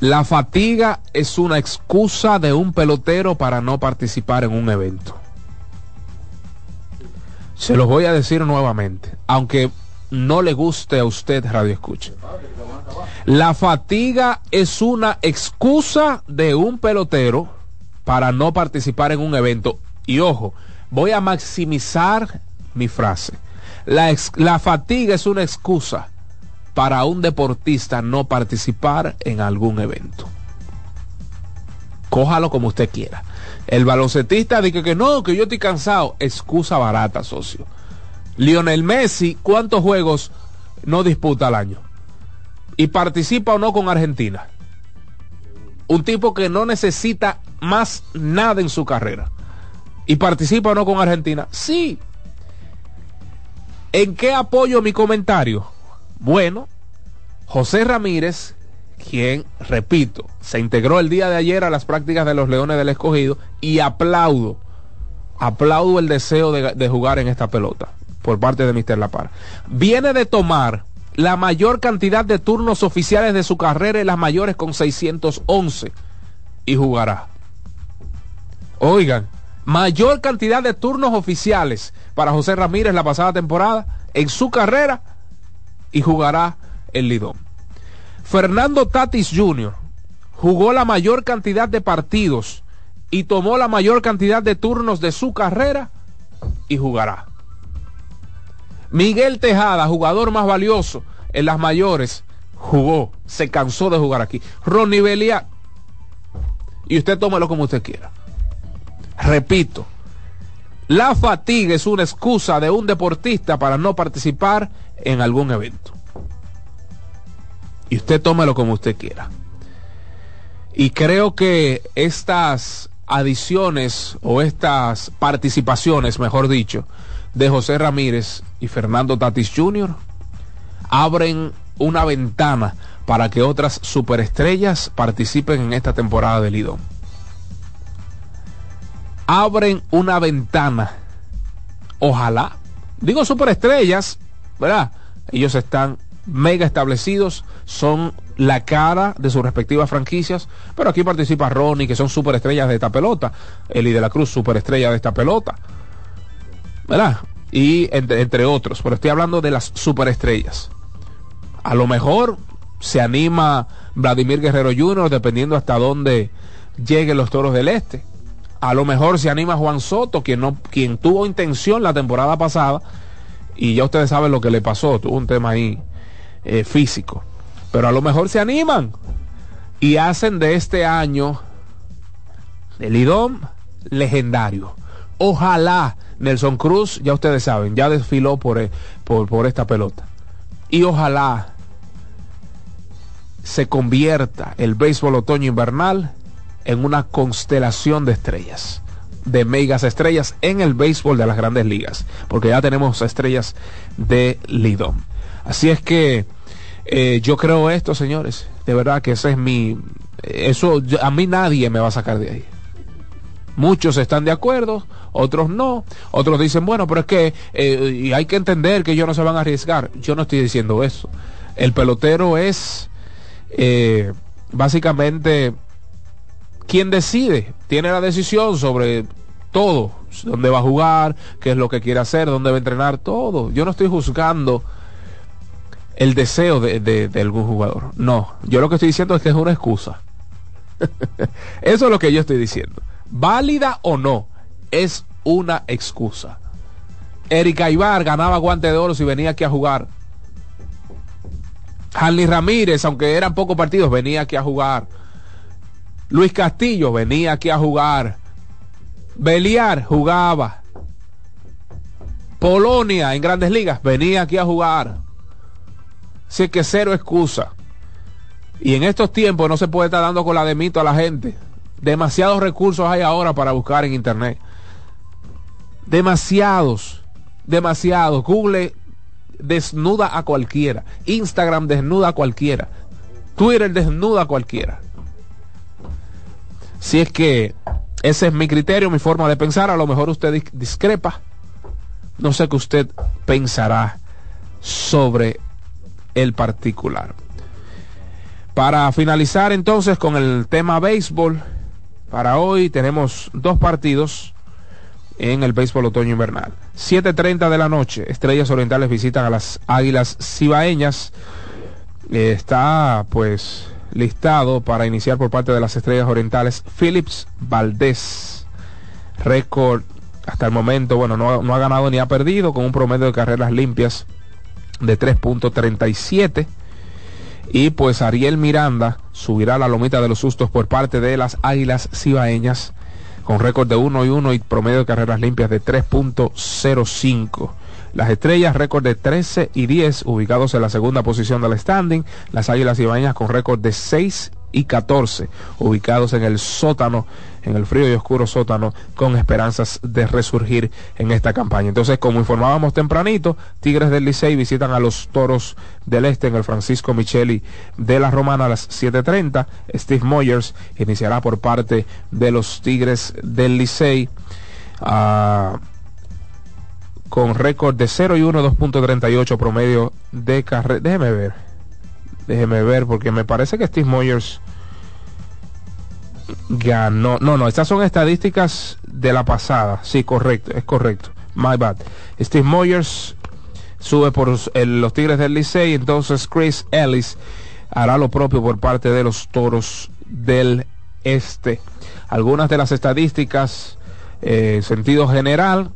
Speaker 5: La fatiga es una excusa de un pelotero para no participar en un evento. Se los voy a decir nuevamente, aunque no le guste a usted Radio Escucha. La fatiga es una excusa de un pelotero para no participar en un evento. Y ojo, voy a maximizar mi frase. La, la fatiga es una excusa para un deportista no participar en algún evento. Cójalo como usted quiera. El balocetista dice que no, que yo estoy cansado. Excusa barata, socio. Lionel Messi, ¿cuántos juegos no disputa al año? ¿Y participa o no con Argentina? Un tipo que no necesita más nada en su carrera. ¿Y participa o no con Argentina? Sí. ¿En qué apoyo mi comentario? Bueno, José Ramírez quien, repito, se integró el día de ayer a las prácticas de los Leones del Escogido y aplaudo, aplaudo el deseo de, jugar en esta pelota por parte de Mr. La Par. Viene de tomar la mayor cantidad de turnos oficiales de su carrera y las mayores con 611 y jugará. Oigan, mayor cantidad de turnos oficiales para José Ramírez la pasada temporada en su carrera y jugará el Lidón. Fernando Tatis Jr. jugó la mayor cantidad de partidos y tomó la mayor cantidad de turnos de su carrera y jugará. Miguel Tejada, jugador más valioso en las mayores, jugó, se cansó de jugar aquí. Ronnie Belia, y usted tómelo como usted quiera. Repito, la fatiga es una excusa de un deportista para no participar en algún evento y usted tómelo como usted quiera. Y creo que estas adiciones o estas participaciones, mejor dicho, de José Ramírez y Fernando Tatis Jr. abren una ventana para que otras superestrellas participen en esta temporada del Lidón. Abren una ventana. Ojalá. Digo superestrellas, ¿verdad? Ellos están mega establecidos, son la cara de sus respectivas franquicias, pero aquí participa Ronnie, que son superestrellas de esta pelota, Eli de la Cruz, superestrella de esta pelota, ¿verdad? Y entre, otros, pero estoy hablando de las superestrellas. A lo mejor se anima Vladimir Guerrero Jr., dependiendo hasta dónde lleguen los toros del este. A lo mejor se anima Juan Soto, quien, no, quien tuvo intención la temporada pasada, y ya ustedes saben lo que le pasó, tuvo un tema ahí eh, físico. Pero a lo mejor se animan y hacen de este año el IDOM legendario. Ojalá Nelson Cruz, ya ustedes saben, ya desfiló por, eh, por, por esta pelota. Y ojalá se convierta el béisbol otoño-invernal en una constelación de estrellas, de megas estrellas en el béisbol de las grandes ligas, porque ya tenemos estrellas de Lidom. Así es que eh, yo creo esto, señores, de verdad que ese es mi... Eso a mí nadie me va a sacar de ahí. Muchos están de acuerdo, otros no. Otros dicen, bueno, pero es que eh, y hay que entender que ellos no se van a arriesgar. Yo no estoy diciendo eso. El pelotero es eh, básicamente quien decide, tiene la decisión sobre todo, dónde va a jugar, qué es lo que quiere hacer, dónde va a entrenar, todo. Yo no estoy juzgando el deseo de, de, algún jugador. No, yo lo que estoy diciendo es que es una excusa. [laughs] Eso es lo que yo estoy diciendo. Válida o no, es una excusa. Erika Ibar ganaba guante de oro si venía aquí a jugar. Hanley Ramírez, aunque eran pocos partidos, venía aquí a jugar. Luis Castillo venía aquí a jugar. Beliar jugaba. Polonia en grandes ligas venía aquí a jugar. Así que cero excusa. Y en estos tiempos no se puede estar dando con la de mito a la gente. Demasiados recursos hay ahora para buscar en internet. Demasiados. Demasiados. Google desnuda a cualquiera. Instagram desnuda a cualquiera. Twitter desnuda a cualquiera. Si es que ese es mi criterio, mi forma de pensar, a lo mejor usted discrepa. No sé qué usted pensará sobre el particular. Para finalizar entonces con el tema béisbol, para hoy tenemos dos partidos en el béisbol otoño invernal. 7.30 de la noche, Estrellas Orientales visitan a las Águilas Cibaeñas. Está pues listado para iniciar por parte de las Estrellas Orientales Phillips Valdés. Récord hasta el momento, bueno, no, no ha ganado ni ha perdido con un promedio de carreras limpias de 3.37. Y pues Ariel Miranda subirá la lomita de los sustos por parte de las Águilas Cibaeñas con récord de 1 y 1 y promedio de carreras limpias de 3.05. Las estrellas, récord de 13 y 10, ubicados en la segunda posición del standing. Las águilas ibañas con récord de 6 y 14, ubicados en el sótano, en el frío y oscuro sótano, con esperanzas de resurgir en esta campaña. Entonces, como informábamos tempranito, Tigres del Licey visitan a los Toros del Este en el Francisco Micheli de la Romana a las 7.30. Steve Moyers iniciará por parte de los Tigres del Licey. Ah, con récord de 0 y 1, 2.38 promedio de carrera. Déjeme ver. Déjeme ver, porque me parece que Steve Moyers ganó. No, no, estas son estadísticas de la pasada. Sí, correcto, es correcto. My bad. Steve Moyers sube por los Tigres del Licey, entonces Chris Ellis hará lo propio por parte de los Toros del Este. Algunas de las estadísticas, eh, sentido general,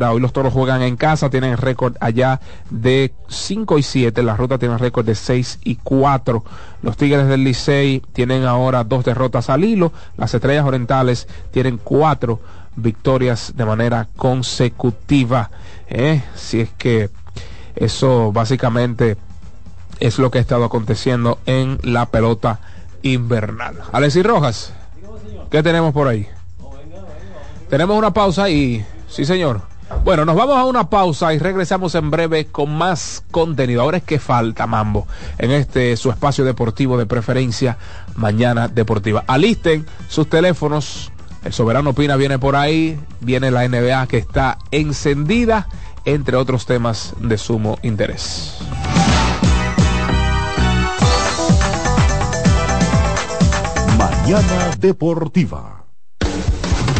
Speaker 5: Hoy los toros juegan en casa, tienen récord allá de 5 y 7, la ruta tiene récord de 6 y 4. Los Tigres del Licey tienen ahora dos derrotas al hilo, las Estrellas Orientales tienen cuatro victorias de manera consecutiva. ¿eh? Si es que eso básicamente es lo que ha estado aconteciendo en la pelota invernal. Alexis Rojas, ¿qué tenemos por ahí? Tenemos una pausa y... Sí, señor. Bueno, nos vamos a una pausa y regresamos en breve con más contenido. Ahora es que falta, Mambo, en este su espacio deportivo de preferencia, Mañana Deportiva. Alisten sus teléfonos. El Soberano Pina viene por ahí. Viene la NBA que está encendida, entre otros temas de sumo interés.
Speaker 2: Mañana Deportiva.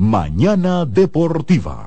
Speaker 2: Mañana Deportiva.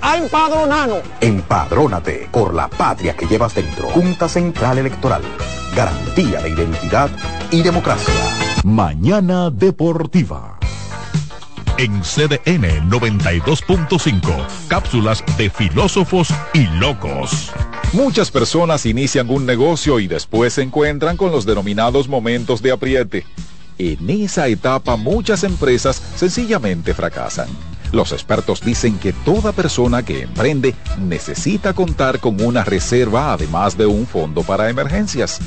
Speaker 7: a empadronarnos.
Speaker 8: Empadrónate por la patria que llevas dentro. Junta Central Electoral. Garantía de identidad y democracia.
Speaker 2: Mañana Deportiva.
Speaker 9: En CDN 92.5, cápsulas de filósofos y locos.
Speaker 10: Muchas personas inician un negocio y después se encuentran con los denominados momentos de apriete. En esa etapa muchas empresas sencillamente fracasan. Los expertos dicen que toda persona que emprende necesita contar con una reserva además de un fondo para emergencias.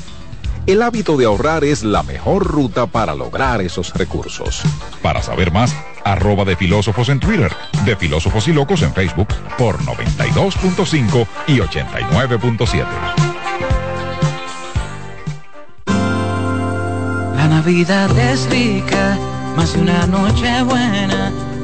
Speaker 10: El hábito de ahorrar es la mejor ruta para lograr esos recursos.
Speaker 9: Para saber más, arroba de filósofos en Twitter, de filósofos y locos en Facebook por 92.5 y 89.7.
Speaker 11: La Navidad es rica, más una noche buena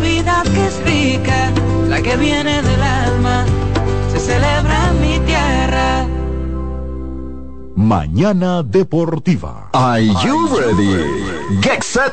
Speaker 11: La Navidad que es rica, la que viene del alma, se celebra en mi tierra.
Speaker 2: Mañana Deportiva.
Speaker 12: Are you ready? Get set.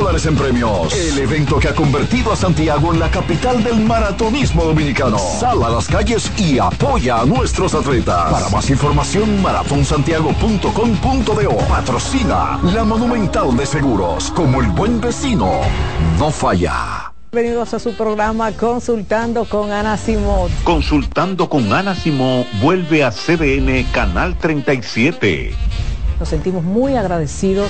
Speaker 12: dólares en premios. El evento que ha convertido a Santiago en la capital del maratonismo dominicano. Sal a las calles y apoya a nuestros atletas. Para más información, maratonsantiago.com.do. Patrocina la Monumental de Seguros. Como el buen vecino, no falla.
Speaker 13: Bienvenidos a su programa Consultando con Ana Simón.
Speaker 14: Consultando con Ana Simón vuelve a CDN Canal 37.
Speaker 13: Nos sentimos muy agradecidos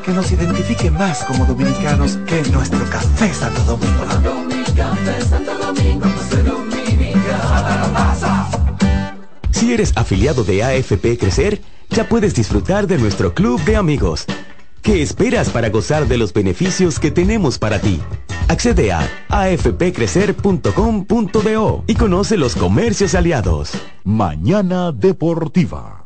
Speaker 15: que nos identifique más como dominicanos que nuestro café Santo Domingo.
Speaker 16: Si eres afiliado de AFP Crecer, ya puedes disfrutar de nuestro club de amigos. ¿Qué esperas para gozar de los beneficios que tenemos para ti? Accede a afpcrecer.com.do y conoce los comercios aliados.
Speaker 2: Mañana Deportiva.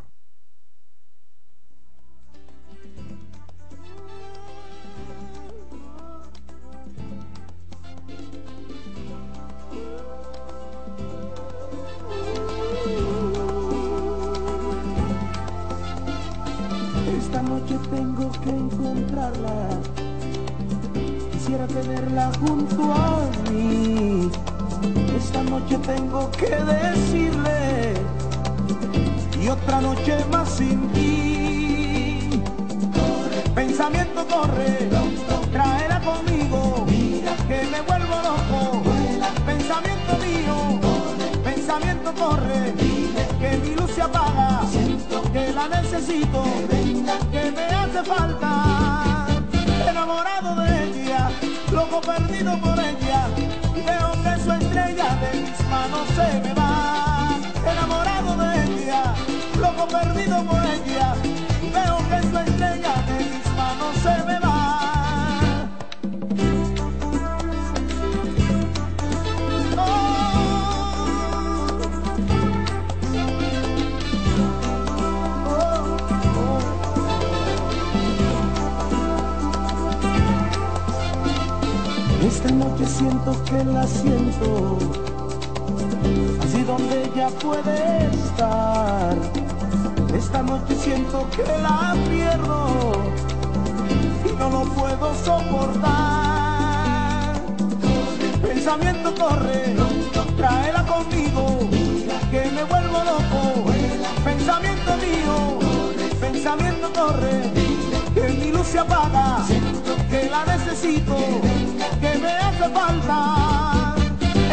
Speaker 4: Tenerla junto a mí. Esta noche tengo que decirle. Y otra noche más sin ti. Pensamiento corre, tráela conmigo. Que me vuelvo loco. Pensamiento mío, pensamiento corre. Que mi luz se apaga. Que la necesito, que me hace falta. Enamorado de ella, loco perdido por ella. Veo que su estrella de mis manos se me va. Enamorado de ella, loco perdido por ella. Veo que su estrella siento que la siento, así donde ella puede estar. Esta noche siento que la pierdo y no lo puedo soportar. Pensamiento corre, tráela conmigo, que me vuelvo loco. Pensamiento mío, pensamiento corre, que mi luz se apaga, que la necesito, que me hace falta.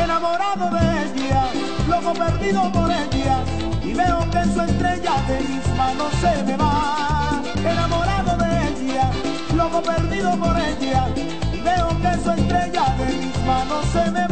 Speaker 4: Enamorado de ella, loco perdido por ella, y veo que su estrella de mis manos se me va. Enamorado de ella, loco perdido por ella, y veo que su estrella de mis manos se me va.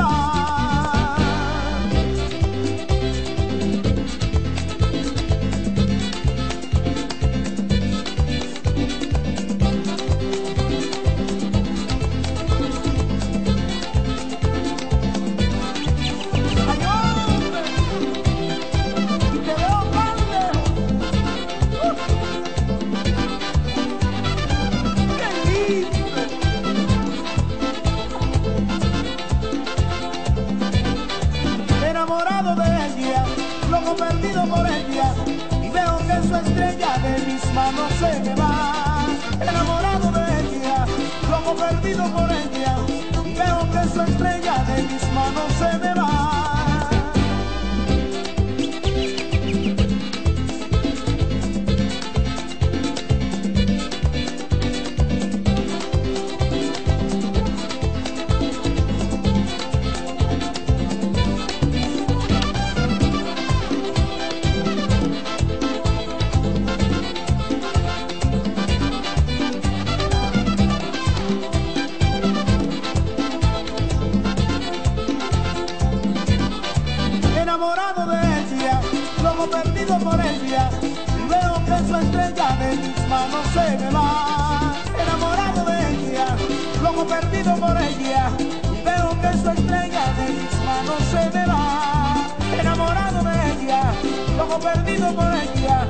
Speaker 4: Loco perdido por ella.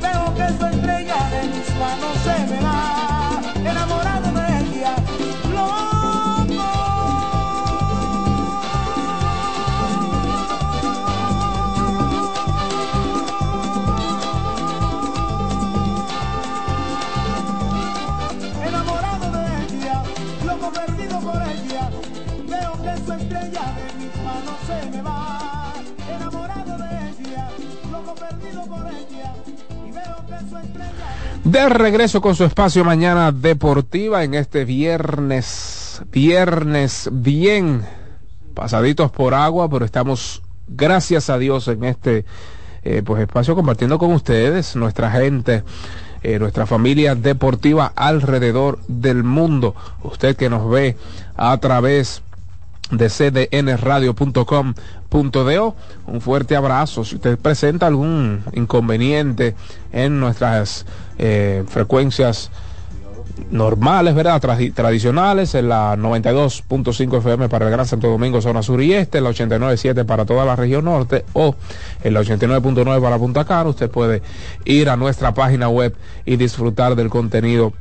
Speaker 4: Veo que su estrella de mis manos se me va. De
Speaker 5: regreso con su espacio mañana deportiva en este viernes, viernes bien pasaditos por agua, pero estamos gracias a Dios en este eh, pues espacio compartiendo con ustedes, nuestra gente, eh, nuestra familia deportiva alrededor del mundo. Usted que nos ve a través de cdnradio.com.do. Un fuerte abrazo. Si usted presenta algún inconveniente en nuestras eh, frecuencias normales, ¿verdad? Tradi- tradicionales, en la 92.5 FM para el Gran Santo Domingo, zona sur y este, la 89.7 para toda la región norte o en la 89.9 para Punta Cana, usted puede ir a nuestra página web y disfrutar del contenido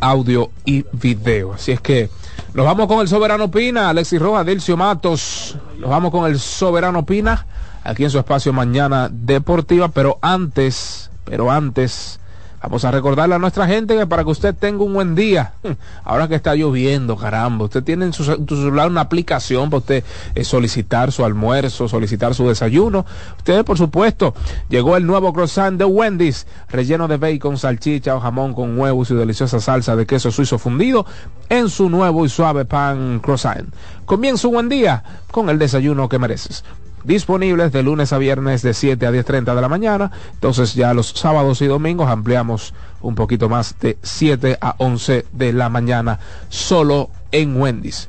Speaker 5: audio y video. Así es que nos vamos con el Soberano Pina, Alexis Rojas, Dilcio Matos. Nos vamos con el Soberano Pina, aquí en su espacio Mañana Deportiva, pero antes, pero antes, vamos a recordarle a nuestra gente que para que usted tenga un buen día, [laughs] ahora que está lloviendo, caramba, usted tiene en su, celular una aplicación para usted eh, solicitar su almuerzo, solicitar su desayuno. Usted, por supuesto, llegó el nuevo croissant de Wendy's, relleno de bacon, salchicha o jamón con huevo y deliciosa salsa de queso suizo fundido en su nuevo y suave pan croissant. Comienza un buen día con el desayuno que mereces disponibles de lunes a viernes de 7 a 10.30 de la mañana. Entonces ya los sábados y domingos ampliamos un poquito más de 7 a 11 de la mañana solo en Wendy's.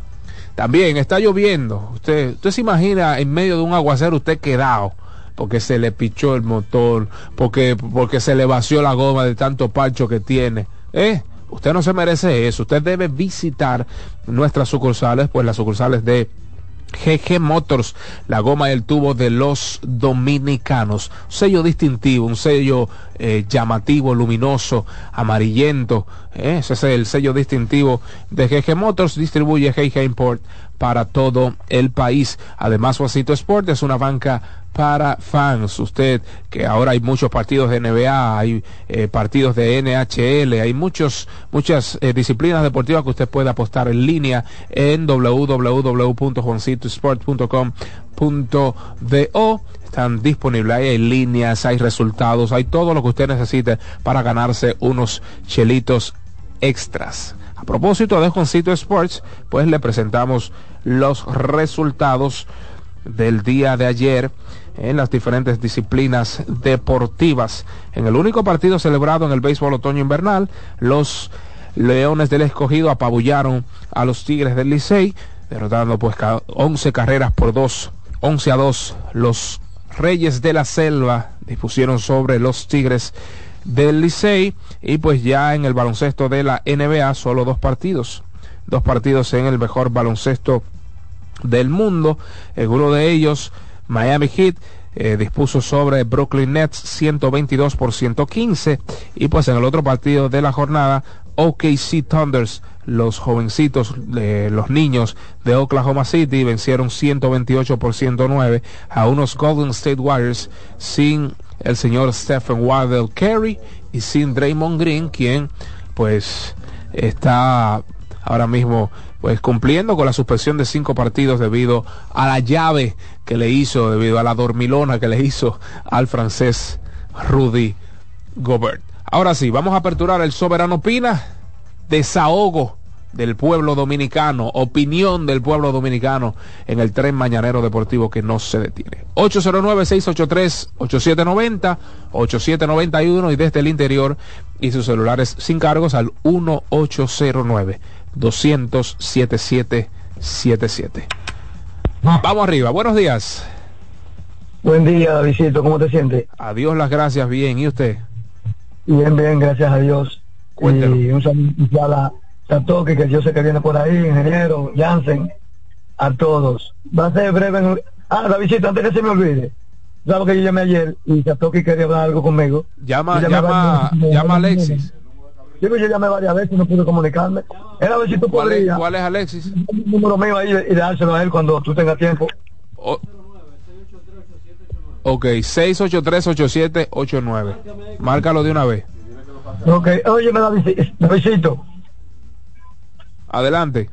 Speaker 5: También está lloviendo. Usted, usted se imagina en medio de un aguacero usted quedado porque se le pichó el motor, porque, porque se le vació la goma de tanto pancho que tiene. ¿Eh? Usted no se merece eso. Usted debe visitar nuestras sucursales, pues las sucursales de GG Motors, la goma y el tubo de los dominicanos. Sello distintivo, un sello eh, llamativo, luminoso, amarillento. eh, Ese es el sello distintivo de GG Motors. Distribuye GG Import para todo el país. Además, Juancito Sport es una banca para fans. Usted, que ahora hay muchos partidos de NBA, hay eh, partidos de NHL, hay muchos, muchas eh, disciplinas deportivas que usted puede apostar en línea en www.juancitosport.com.do. Están disponibles, hay líneas, hay resultados, hay todo lo que usted necesite para ganarse unos chelitos extras. A propósito de Juancito Sports, pues le presentamos los resultados del día de ayer en las diferentes disciplinas deportivas. En el único partido celebrado en el béisbol otoño invernal, los Leones del Escogido apabullaron a los Tigres del Licey, derrotando pues ca- 11 carreras por 2, 11 a 2. Los Reyes de la Selva dispusieron sobre los Tigres del Licey y pues ya en el baloncesto de la NBA solo dos partidos, dos partidos en el mejor baloncesto del mundo. En uno de ellos, Miami Heat eh, dispuso sobre Brooklyn Nets 122 por 115 y pues en el otro partido de la jornada OKC Thunders los jovencitos eh, los niños de Oklahoma City vencieron 128 por 109 a unos Golden State Warriors sin el señor Stephen Waddell Carey y sin Draymond Green quien pues está ahora mismo pues cumpliendo con la suspensión de cinco partidos debido a la llave que le hizo, debido a la dormilona que le hizo al francés Rudy Gobert. Ahora sí, vamos a aperturar el Soberano Pina, desahogo del pueblo dominicano, opinión del pueblo dominicano en el tren mañanero deportivo que no se detiene. 809-683-8790, 8791 y desde el interior y sus celulares sin cargos al 1809 200 7777. Vamos arriba, buenos días.
Speaker 17: Buen día, Davidito, ¿cómo te sientes?
Speaker 5: Adiós las gracias, bien, ¿y usted?
Speaker 17: Bien, bien, gracias a Dios. Y un saludo a Satoki, que yo sé que viene por ahí, ingeniero, Jansen, a todos. Va a ser breve. en- Ah, la visita, antes que se me olvide. Sabes que yo llamé ayer y Satoki quería hablar algo conmigo.
Speaker 5: Llama, llama, llama a Alexis.
Speaker 17: Yo, yo llamé varias veces y no pude comunicarme. Era a ver si tú
Speaker 5: ¿Cuál es, cuál es Alexis?
Speaker 17: un número mío ahí y dárselo a él cuando tú tengas tiempo.
Speaker 5: Ok, 683-8789. Márcalo de una vez.
Speaker 17: Ok, oye, me da visito.
Speaker 5: Adelante.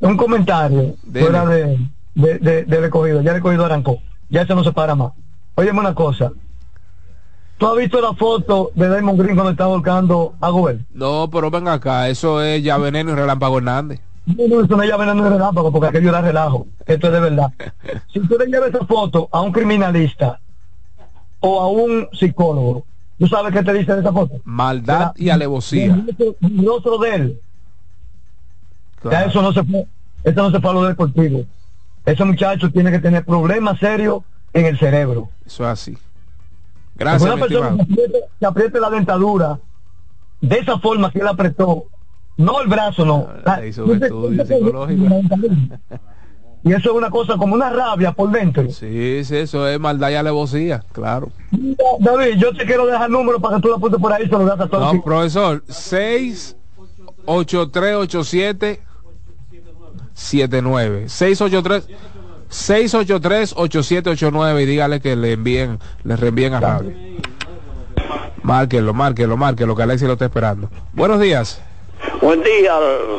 Speaker 17: Un comentario
Speaker 5: Dele.
Speaker 17: fuera de, de, de, de recogido. Ya recogido arrancó. Ya eso no se para más. Óyeme una cosa. ¿Tú has visto la foto de Damon Green cuando está volcando a Gobel?
Speaker 5: No, pero ven acá, eso es ya veneno y relámpago Hernández.
Speaker 17: No, no, eso no es ya veneno de relámpago porque aquello era relajo. Esto es de verdad. [laughs] si tú le llevas esa foto a un criminalista o a un psicólogo, ¿tú sabes qué te dice de esa foto?
Speaker 5: Maldad y alevosía.
Speaker 17: El rostro de él. Eso no se fue, eso no se fue a lo deportivo. Ese muchacho tiene que tener problemas serios en el cerebro.
Speaker 5: Eso es así. Gracias,
Speaker 17: una persona que apriete, que apriete la dentadura de esa forma que él apretó, no el brazo, no. Ah,
Speaker 5: hizo un estudio psicológico.
Speaker 17: Y eso es una cosa como una rabia por dentro.
Speaker 5: Sí, sí, eso es maldad y alevosía, claro.
Speaker 17: David, yo te quiero dejar el número para que tú lo apuntes por ahí se lo das a todos.
Speaker 5: No, profesor, 68387 79 683 683 8789 y dígale que le envíen le reenvíen a radio. Márquelo, márquelo, márquelo que Alexis lo está esperando. Buenos días.
Speaker 18: Buen día,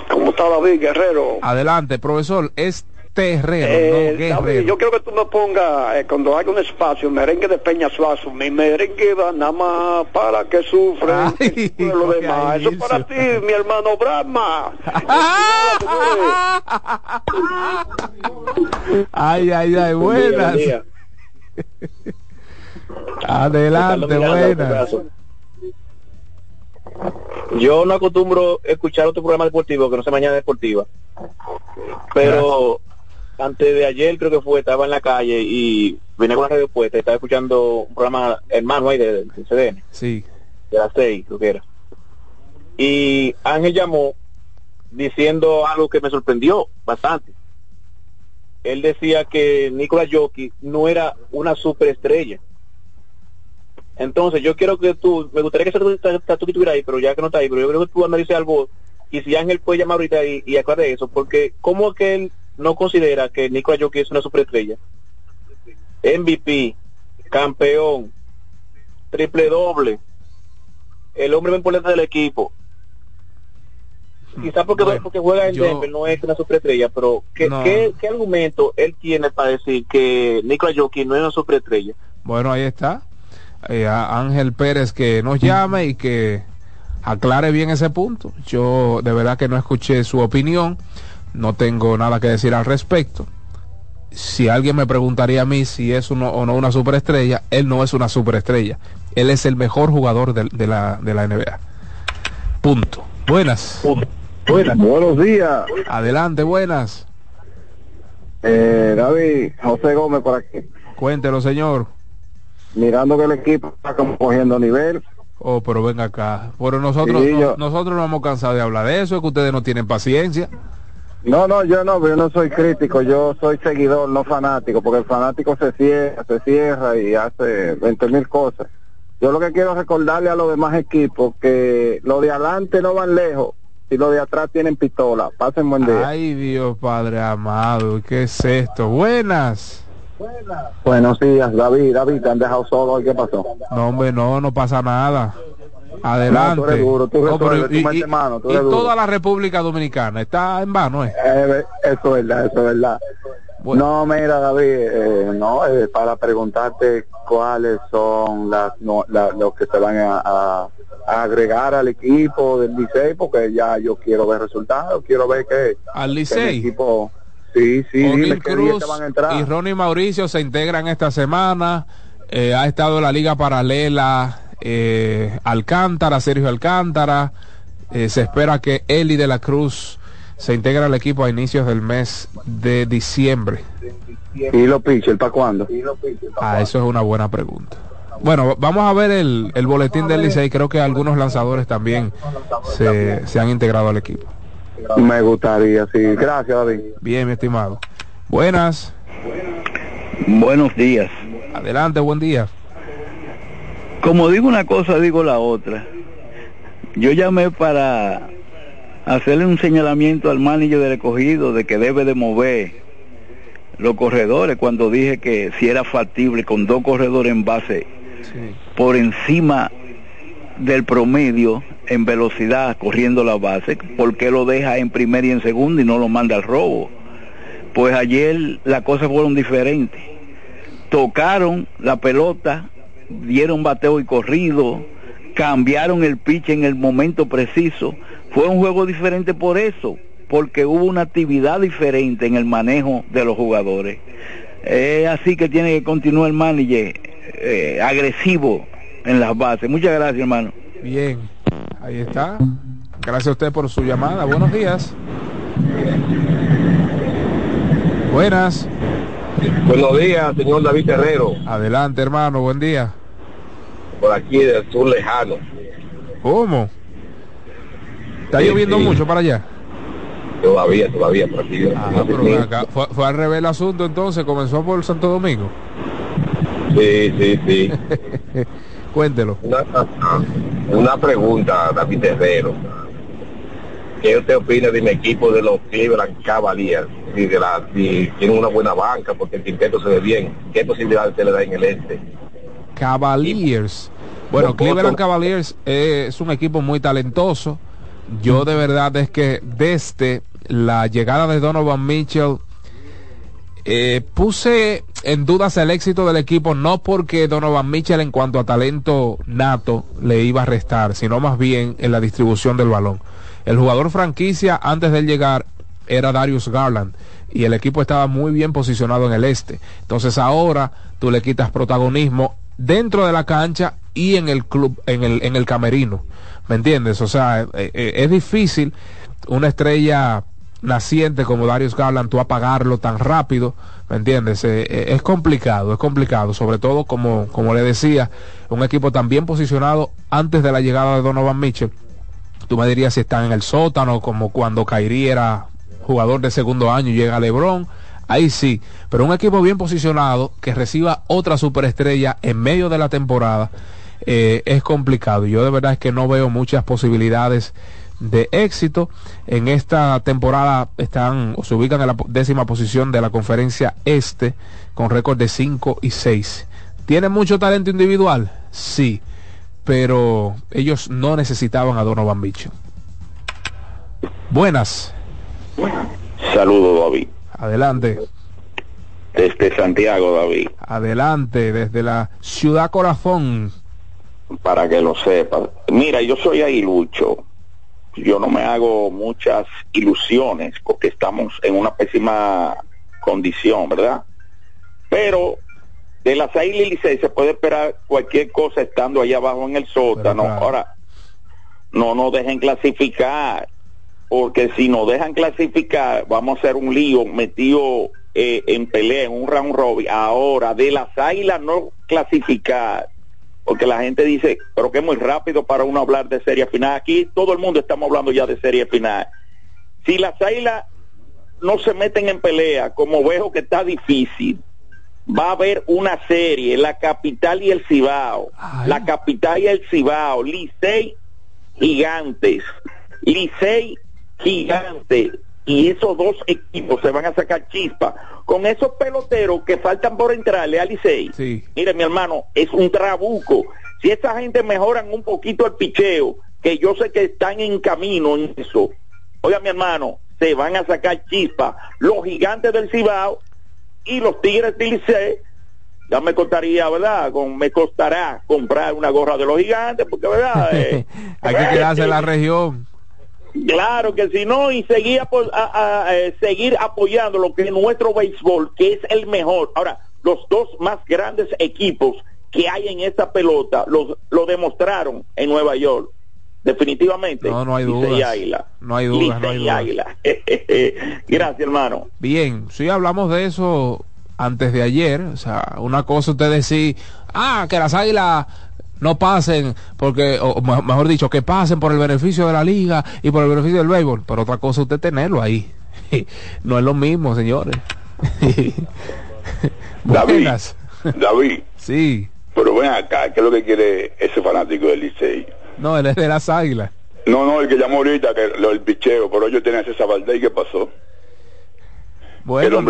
Speaker 18: ¿cómo está David Guerrero?
Speaker 5: Adelante, profesor, es terreno,
Speaker 18: Eh,
Speaker 5: no guerrero.
Speaker 18: David, yo quiero que tú me pongas, eh, cuando haga un espacio, merengue de Peña Suazo, mi merengue va nada más para que sufren lo demás. Eso es para ti, mi hermano Brahma.
Speaker 5: Ay, ay, ay, buenas.
Speaker 19: Buen. [laughs]
Speaker 5: Adelante, buenas.
Speaker 19: un Yo no acostumbro escuchar otro programa deportivo que no sea mañana deportiva. Pero antes de ayer creo que fue, estaba en la calle y venía con la radio puesta estaba escuchando un programa hermano ahí del del CDN,
Speaker 5: Sí.
Speaker 19: de las seis creo que era. Y Ángel llamó diciendo algo que me sorprendió bastante. Él decía que Nicolás Jockey no era una superestrella. Entonces yo quiero que tú, me gustaría que tú, tú estuvieras ahí, pero ya que no está ahí, pero yo creo que tú analices algo y si Ángel puede llamar ahorita y, y aclare eso, porque ¿cómo que él no considera que Nicolás Jockey es una superestrella? MVP, campeón, triple doble, el hombre más importante del equipo. Quizás porque, porque juega en
Speaker 5: yo-
Speaker 19: Denver no es una superestrella, pero ¿qué,
Speaker 5: No.
Speaker 19: qué, qué argumento él tiene para decir que Nicolás Jockey no es una superestrella?
Speaker 5: Bueno, ahí está. Eh, a Ángel Pérez que nos llame y que aclare bien ese punto. Yo de verdad que no escuché su opinión, no tengo nada que decir al respecto. Si alguien me preguntaría a mí si es uno o no una superestrella, él no es una superestrella. Él es el mejor jugador de, de la, de la NBA. Punto. Buenas.
Speaker 20: Buenas. Buenos días.
Speaker 5: Adelante, buenas.
Speaker 20: Eh, David, José Gómez por aquí.
Speaker 5: Cuéntelo, señor.
Speaker 20: Mirando que el equipo está como cogiendo nivel.
Speaker 5: Oh, pero venga acá. Pero nosotros,
Speaker 20: Sí,
Speaker 5: no-
Speaker 20: yo-
Speaker 5: nosotros no hemos cansado de hablar de eso, es que ustedes no tienen paciencia.
Speaker 20: No, no, yo no, yo no soy crítico, yo soy seguidor, no fanático, porque el fanático se cierra, se cierra y hace 20 mil cosas. Yo lo que quiero recordarle a los demás equipos que los de adelante no van lejos y los de atrás tienen pistola. Pasen buen día.
Speaker 5: Ay, Dios Padre amado, ¿qué es esto? Buenas.
Speaker 20: Buenos días, David. David, te han dejado solo ¿qué pasó?
Speaker 5: No, hombre, no, no pasa nada. Adelante.
Speaker 20: No, tú eres duro, tú
Speaker 5: No, pero
Speaker 20: resuelves, tú
Speaker 5: y,
Speaker 20: metes
Speaker 5: y-
Speaker 20: mano, tú
Speaker 5: y
Speaker 20: eres duro.
Speaker 5: toda la República Dominicana está en vano, ¿eh?
Speaker 20: Eh, eso es verdad, eso es verdad. No, mira, David, eh, no, eh, para preguntarte cuáles son las, no, la- los que se van a, a- a agregar al equipo del Licey, porque ya yo quiero ver resultados, quiero ver que,
Speaker 5: Al Licey.
Speaker 20: equipo, sí, sí, dime
Speaker 5: Cruz
Speaker 20: te van a entrar.
Speaker 5: y Ronnie Mauricio se integran esta semana. Eh, ha estado en la liga paralela eh, Alcántara, Sergio Alcántara. Eh, se espera que Eli de la Cruz se integre al equipo a inicios del mes de diciembre.
Speaker 20: ¿Y los pitchers para cuándo?
Speaker 5: Ah, eso es una buena pregunta. Bueno, vamos a ver el, el boletín del Licey. Creo que algunos lanzadores también se, se han integrado al equipo.
Speaker 20: Me gustaría, sí. Gracias, David.
Speaker 5: Bien, mi estimado. Buenas.
Speaker 21: Buenos días.
Speaker 5: Adelante, buen día.
Speaker 21: Como digo una cosa, digo la otra. Yo llamé para hacerle un señalamiento al manager del recogido de que debe de mover los corredores cuando dije que si era factible con dos corredores en base por encima del promedio en velocidad corriendo la base, ¿por qué lo deja en primera y en segunda y no lo manda al robo? Pues ayer las cosas fueron diferentes. Tocaron la pelota, dieron bateo y corrido, cambiaron el pitch en el momento preciso. Fue un juego diferente por eso, porque hubo una actividad diferente en el manejo de los jugadores. Es así que tiene que continuar el manager eh, agresivo en las bases. Muchas gracias, hermano.
Speaker 5: Bien, ahí está. Gracias a usted por su llamada. Buenos días. Buenas.
Speaker 22: Buenos días, señor David Terrero.
Speaker 5: Adelante, hermano. Buen día.
Speaker 22: Por aquí del sur lejano.
Speaker 5: ¿Cómo? ¿Está
Speaker 22: Sí,
Speaker 5: lloviendo
Speaker 22: sí.
Speaker 5: mucho para allá?
Speaker 22: Todavía, todavía, por aquí.
Speaker 5: Ah, pero acá. Fue, fue al revés el asunto entonces, comenzó por Santo Domingo.
Speaker 22: Sí, sí, sí. [laughs]
Speaker 5: Cuéntelo.
Speaker 22: Una, una pregunta, David Terrero. ¿Qué usted opina de mi equipo de los Cleveland Cavaliers? Si, de la, si tienen una buena banca, porque el quinteto se ve bien. ¿Qué posibilidades usted le da en el este?
Speaker 5: Cavaliers. Bueno, Cleveland Cavaliers eh, es un equipo muy talentoso. Yo de verdad es que desde la llegada de Donovan Mitchell eh, puse en dudas el éxito del equipo, no porque Donovan Mitchell en cuanto a talento nato le iba a restar, sino más bien en la distribución del balón. El jugador franquicia antes de llegar era Darius Garland y el equipo estaba muy bien posicionado en el este. Entonces ahora tú le quitas protagonismo dentro de la cancha y en el club, en el, en el camerino. ¿Me entiendes? O sea, eh, eh, es difícil una estrella naciente como Darius Garland, tú apagarlo tan rápido, ¿me entiendes? Eh, es complicado, es complicado, sobre todo como, como le decía, un equipo tan bien posicionado antes de la llegada de Donovan Mitchell. Tú me dirías si están en el sótano, como cuando Kyrie era jugador de segundo año llega LeBron, ahí sí, pero un equipo bien posicionado que reciba otra superestrella en medio de la temporada eh, es complicado. Yo de verdad es que no veo muchas posibilidades de éxito. En esta temporada están o se ubican en la décima posición de la conferencia este con récord de 5 y 6. ¿Tienen mucho talento individual? Sí, pero ellos no necesitaban a Donovan Mitchell. Buenas,
Speaker 23: Saludos, David.
Speaker 5: adelante,
Speaker 23: Desde Santiago, David,
Speaker 5: adelante, desde la ciudad corazón.
Speaker 23: para que lo sepas. Mira, yo soy aguilucho. Yo no me hago muchas ilusiones porque estamos en una pésima condición, ¿verdad? Pero de las águilas y Licey se puede esperar cualquier cosa estando allá abajo en el sótano.
Speaker 5: claro.
Speaker 23: Ahora, no nos dejen clasificar, porque si nos dejan clasificar, vamos a hacer un lío metido eh, en pelea, en un round robin. Ahora, de las águilas no clasificar, porque la gente dice, pero que es muy rápido para uno hablar de serie final. Aquí todo el mundo estamos hablando ya de serie final. Si las águilas no se meten en pelea, como veo que está difícil, va a haber una serie, la capital y el Cibao, la capital y el Cibao, Licey gigantes, Licey gigantes, y esos dos equipos se van a sacar chispa con esos peloteros que faltan por entrarle a Licey. Mire, mi hermano, es un trabuco. Si esa gente mejoran un poquito el picheo, que yo sé que están en camino en eso, oiga, mi hermano, se van a sacar chispa los gigantes del Cibao y los Tigres del Licey. Ya me costaría, ¿verdad? Con, me costará comprar una gorra de los gigantes, porque, ¿verdad? [laughs] Eh,
Speaker 5: Hay que quedarse en la región.
Speaker 23: Claro que si no, y seguir, apo- a- a- eh, seguir apoyando lo que es nuestro béisbol, que es el mejor. Ahora, los dos más grandes equipos que hay en esta pelota los, lo demostraron en Nueva York. Definitivamente.
Speaker 5: No, no hay.
Speaker 23: Águila.
Speaker 5: No hay dudas, no hay dudas. [laughs]
Speaker 23: Gracias, hermano.
Speaker 5: Bien, si hablamos de eso antes de ayer. O sea, una cosa usted decir, ah, que las águilas no pasen, porque, o mejor dicho, que pasen por el beneficio de la liga y por el beneficio del béisbol. Pero otra cosa usted tenerlo ahí. [laughs] no es lo mismo, señores. [laughs]
Speaker 24: David, David.
Speaker 5: Sí.
Speaker 24: Pero ven acá, ¿qué es lo que quiere ese fanático del Licey?
Speaker 5: No, él es de las águilas.
Speaker 24: No, no, el que llamó ahorita, que lo del picheo, pero ellos tienen ese Valdés, ¿qué pasó?
Speaker 5: Bueno,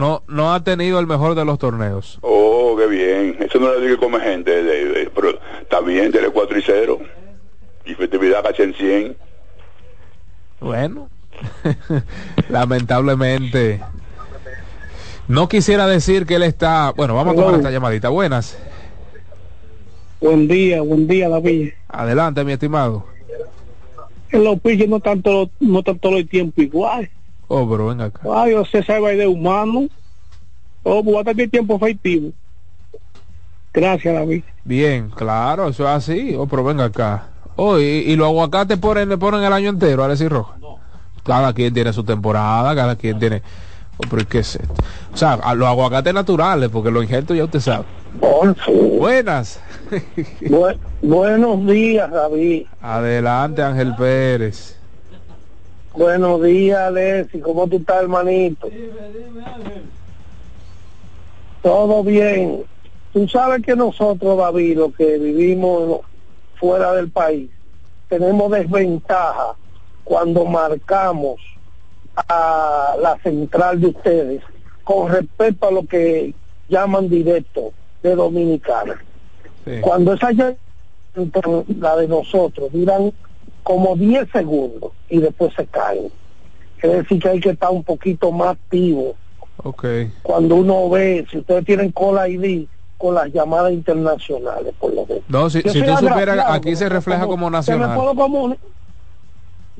Speaker 5: no, no, ha tenido el mejor de los torneos.
Speaker 24: Oh, qué bien. Eso no le digo que come gente, pero está bien, tiene 4 y 0. Y efectividad casi en 100.
Speaker 5: Bueno, [laughs] lamentablemente. No quisiera decir que él está... Bueno, vamos a tomar esta llamadita. Buenas.
Speaker 25: Buen día, buen día, David.
Speaker 5: Adelante, mi estimado.
Speaker 25: En los piches no tanto, no tanto el tiempo igual.
Speaker 5: Oh, pero venga acá.
Speaker 25: Ay, se sabe de humano. Oh, pues hasta que tiempo efectivo. Gracias, David.
Speaker 5: Bien, claro, eso es así. Oh, pero venga acá. Oh, y, los aguacates ponen, le ponen el año entero, a decir roja. Cada quien tiene su temporada, cada quien tiene. Oh, pero ¿qué es esto? O sea, a los aguacates naturales, porque los injertos ya usted sabe. Buenas.
Speaker 25: buenos días, David.
Speaker 5: Adelante, Ángel Pérez.
Speaker 25: Buenos días, Alessi. ¿Cómo tú estás, hermanito? Todo bien. Tú sabes que nosotros, David, los que vivimos fuera del país, tenemos desventaja cuando marcamos a la central de ustedes con respecto a lo que llaman directo de Dominicana. Cuando esa la de nosotros dirán como 10 segundos y después se caen. Quiere decir que hay que estar un poquito más activo.
Speaker 5: Okay.
Speaker 25: Cuando uno ve, si ustedes tienen cola ID con las llamadas internacionales, por lo menos.
Speaker 5: No, si, si tú supieras, aquí se refleja como, nacional.
Speaker 25: Me puedo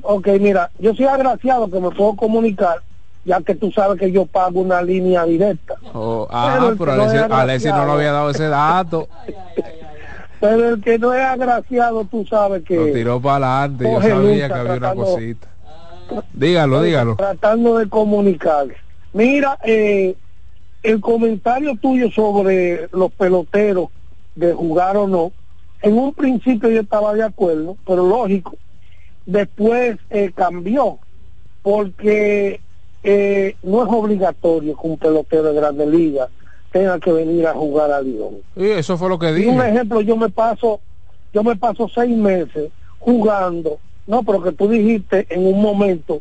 Speaker 25: ok, mira, yo soy agraciado que me puedo comunicar, ya que tú sabes que yo pago una línea directa.
Speaker 5: Oh, ah, pero, Alessi, no lo había dado ese dato. [laughs]
Speaker 25: Pero el que no es agraciado, tú sabes que...
Speaker 5: Lo tiró para adelante, yo sabía que había una cosita. Dígalo, dígalo.
Speaker 25: Tratando de comunicar. Mira, eh, el comentario tuyo sobre los peloteros de jugar o no, en un principio yo estaba de acuerdo, pero lógico, después eh, cambió, porque eh, no es obligatorio que un pelotero de grande liga tenga que venir a jugar a Lyon.
Speaker 5: Y eso fue lo que dije.
Speaker 25: un ejemplo, yo me paso, yo me paso seis meses jugando, no, pero que tú dijiste en un momento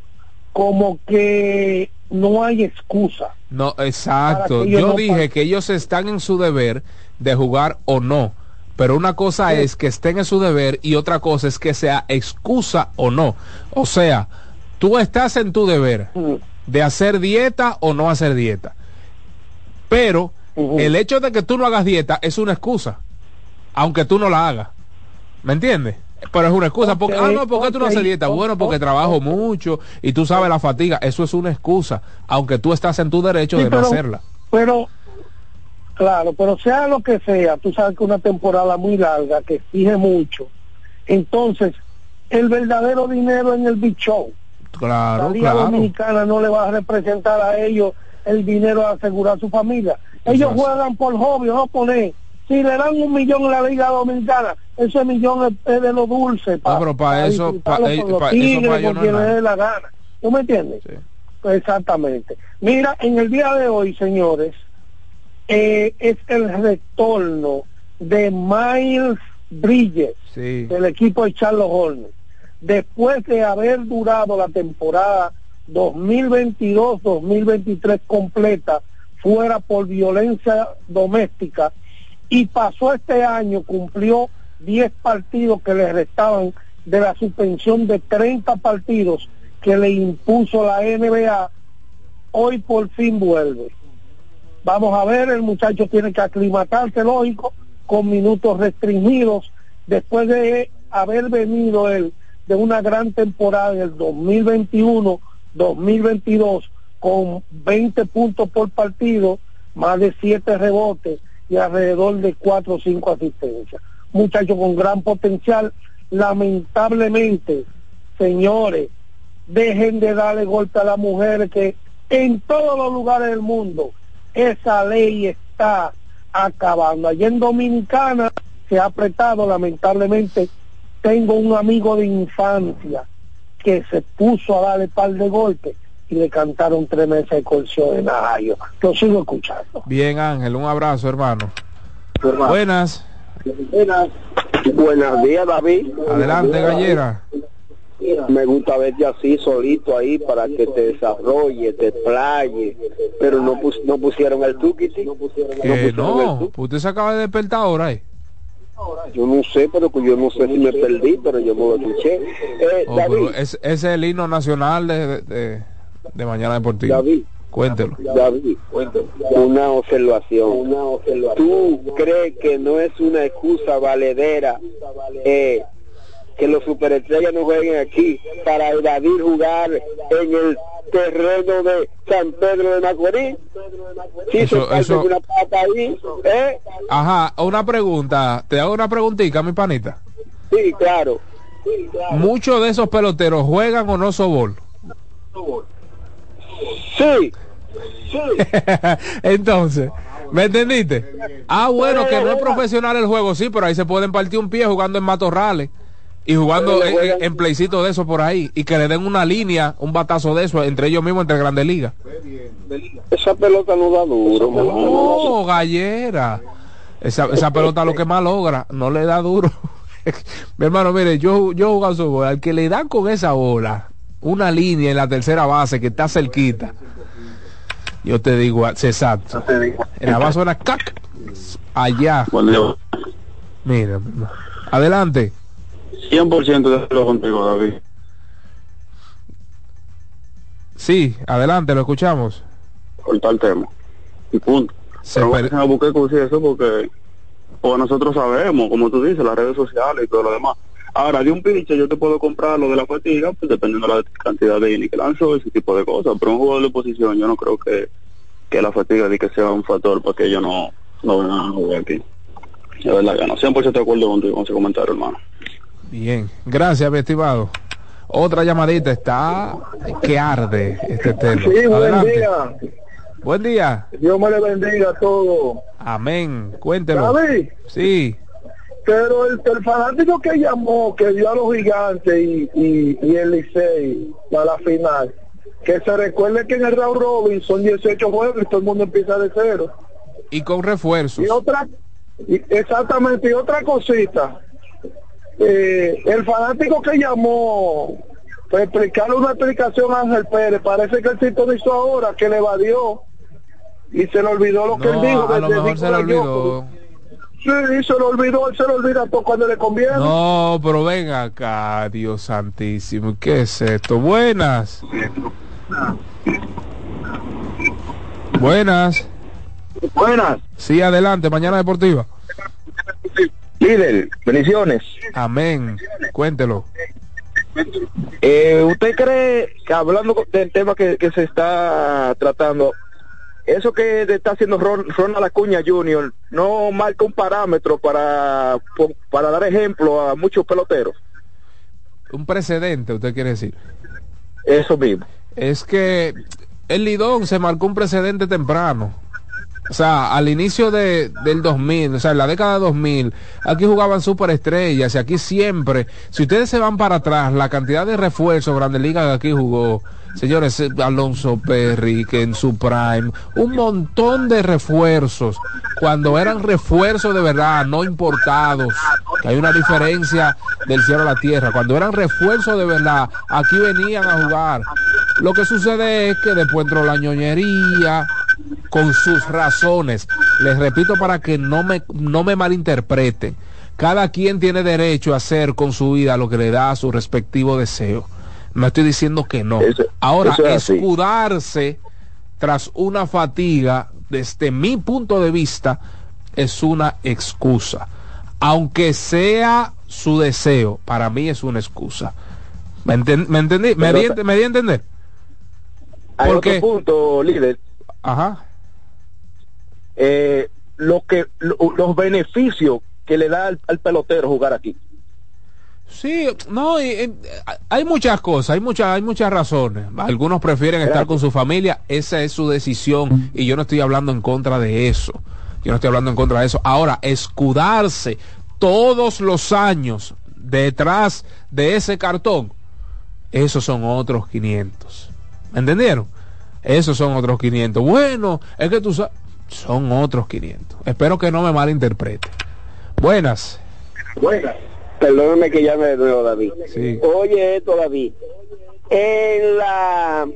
Speaker 25: como que no hay excusa.
Speaker 5: No, exacto. Yo dije que ellos están en su deber de jugar o no. Pero una cosa es que estén en su deber y otra cosa es que sea excusa o no. O sea, tú estás en tu deber de hacer dieta o no hacer dieta. Pero el hecho de que tú no hagas dieta es una excusa, aunque tú no la hagas. ¿Me entiendes? Pero es una excusa. porque, ah, no, porque tú no haces dieta? Bueno, porque trabajo mucho y tú sabes la fatiga. Eso es una excusa, aunque tú estás en tu derecho de no hacerla.
Speaker 25: Pero, claro, pero sea lo que sea, tú sabes que una temporada muy larga, que exige mucho. Entonces, el verdadero dinero en el Big Show.
Speaker 5: Claro,
Speaker 25: la Liga Dominicana no le va a representar a ellos el dinero a asegurar su familia. Ellos juegan por hobby, no poner. Si le dan un millón en la Liga Dominicana, ese millón es, de lo dulce.
Speaker 5: Para, pero para eso, para,
Speaker 25: eso para la gana. ¿Tú me entiendes? Exactamente. Mira, en el día de hoy, señores, eh, es el retorno de Miles Bridges del equipo de Charles Horner. Después de haber durado la temporada 2022-2023 completa fuera por violencia doméstica y pasó este año, cumplió 10 partidos que le restaban de la suspensión de 30 partidos que le impuso la NBA, hoy por fin vuelve. Vamos a ver, el muchacho tiene que aclimatarse, lógico, con minutos restringidos, después de haber venido él de una gran temporada en el 2021 2022 con 20 puntos por partido, más de 7 rebotes y alrededor de 4 o 5 asistencias. Muchacho con gran potencial. Lamentablemente, señores, dejen de darle golpe a las mujeres que en todos los lugares del mundo esa ley está acabando. Allí en Dominicana se ha apretado, lamentablemente, tengo un amigo de infancia que se puso a darle par de golpes y le cantaron tres meses de colchón en Najayo. Lo sigo escuchando.
Speaker 5: Bien, Ángel, un abrazo, hermano.
Speaker 26: Hermano.
Speaker 5: Buenas.
Speaker 26: Buenas. Buenos días, David.
Speaker 5: Adelante, Gallera.
Speaker 26: Me gusta verte así solito ahí para que te desarrolle, te playe, pero no, pus- no pusieron el tuquiti. No pusieron el
Speaker 5: no, usted se acaba de despertar ahora, ¿eh?
Speaker 26: Yo no sé, pero que yo no sé si me perdí, pero yo me lo escuché. Eh,
Speaker 5: Oh,
Speaker 26: David,
Speaker 5: pero es, ese es el himno nacional de, de, de Mañana Deportiva.
Speaker 26: David.
Speaker 5: Cuéntelo.
Speaker 26: David, una observación. ¿Tú crees que no es una excusa valedera eh, que los superestrellas no jueguen aquí para evadir jugar en el terreno de San Pedro de Macorís? Si
Speaker 5: Eso- eso-
Speaker 26: una pata ahí, ¿eh?
Speaker 5: Ajá, una pregunta. Te hago una preguntita, mi panita.
Speaker 26: Sí, claro.
Speaker 5: ¿Muchos de esos peloteros juegan o no sobol?
Speaker 26: Sí. [laughs]
Speaker 5: Entonces, ¿me entendiste? Ah, bueno, que no es profesional el juego, sí, pero ahí se pueden partir un pie jugando en matorrales y jugando en, en, playcito de eso por ahí y que le den una línea, un batazo de eso entre ellos mismos, entre grandes ligas.
Speaker 26: Esa pelota no da duro.
Speaker 5: Oh, gallera. Esa, esa pelota lo que más logra, no le da duro. [laughs] Mi hermano, mire, yo, yo jugado su bola. Al que le dan con esa bola, una línea en la tercera base que está cerquita, yo te digo, ah, exacto. En la base suena cac, allá. Mira, adelante.
Speaker 27: 100% de acuerdo contigo, David.
Speaker 5: Sí, adelante, lo escuchamos.
Speaker 27: Cortar el tema. Y punto.
Speaker 5: Se
Speaker 27: Pero
Speaker 5: per-
Speaker 27: me busqué eso porque, porque nosotros sabemos, como tú dices, las redes sociales y todo lo demás. Ahora, de un pinche yo te puedo comprar lo de la fatiga, pues dependiendo de la cantidad de innings que lanzo, ese tipo de cosas. Pero un jugador de posición, yo no creo que, que la fatiga de que sea un factor para que ellos no, no vengan a jugar aquí. De verdad que no. 100% de acuerdo contigo con ese comentario, hermano.
Speaker 5: Bien, gracias, estimado. Otra llamadita está que arde este tema.
Speaker 17: Sí, buen día.
Speaker 5: Buen día.
Speaker 17: Dios me le bendiga a todos.
Speaker 5: Amén. Cuéntelo.
Speaker 17: David.
Speaker 5: Sí.
Speaker 17: Pero el, el fanático que llamó, que dio a los gigantes y, y, y el Licey a la final, que se recuerde que en el Raúl Robin son 18 juegos y todo el mundo empieza de cero.
Speaker 5: Y con refuerzos.
Speaker 17: Y otra, y- exactamente, y otra cosita. Eh, el fanático que llamó para explicarle una explicación a Ángel Pérez, parece que el sintonizó ahora, que le evadió y se le olvidó lo que él dijo.
Speaker 5: a lo mejor se le olvidó.
Speaker 17: Sí, se le olvidó, él se le olvida todo cuando le conviene.
Speaker 5: No, pero ven acá, Dios santísimo. ¿Qué es esto? Buenas. Buenas.
Speaker 26: Buenas.
Speaker 5: Sí, adelante, mañana deportiva.
Speaker 26: Líder, bendiciones.
Speaker 5: Amén. Cuéntelo.
Speaker 26: Eh, ¿Usted cree que hablando del tema que, que se está tratando, eso que está haciendo Ron, Ronald Acuña Jr. no marca un parámetro para, para dar ejemplo a muchos peloteros?
Speaker 5: Un precedente, usted quiere decir.
Speaker 26: Eso mismo.
Speaker 5: Es que el Lidón se marcó un precedente temprano. O sea, al inicio de, del 2000, o sea, en la década de 2000, aquí jugaban superestrellas y aquí siempre, si ustedes se van para atrás, la cantidad de refuerzos Grandes Ligas que aquí jugó, señores, eh, Alonso Perry, que en su prime, un montón de refuerzos, cuando eran refuerzos de verdad, no importados, que hay una diferencia del cielo a la tierra, cuando eran refuerzos de verdad, aquí venían a jugar. Lo que sucede es que después entró la ñoñería, con sus razones. Les repito para que no me, no me malinterpreten. Cada quien tiene derecho a hacer con su vida lo que le da a su respectivo deseo. No estoy diciendo que no. Ahora,
Speaker 26: eso es
Speaker 5: escudarse tras una fatiga, desde mi punto de vista, es una excusa. Aunque sea su deseo, para mí es una excusa. ¿Me, enten- me entendí? ¿Me, di, me di a entender?
Speaker 26: Hay
Speaker 5: Porque-
Speaker 26: otro punto, líder.
Speaker 5: Ajá.
Speaker 26: Eh, lo que lo- los beneficios que le da al, al pelotero jugar aquí.
Speaker 5: Sí, no, y, y, hay muchas cosas, hay muchas, hay muchas razones. Algunos prefieren estar con su familia, esa es su decisión y yo no estoy hablando en contra de eso. Yo no estoy hablando en contra de eso. Ahora, escudarse todos los años detrás de ese cartón, esos son otros 500. ¿Me entendieron? Esos son otros 500. Bueno, es que tú sabes, son otros 500. Espero que no me malinterprete. Buenas.
Speaker 26: Buenas. Perdóname que llame de nuevo, David.
Speaker 5: Sí.
Speaker 26: Oye esto, David. En la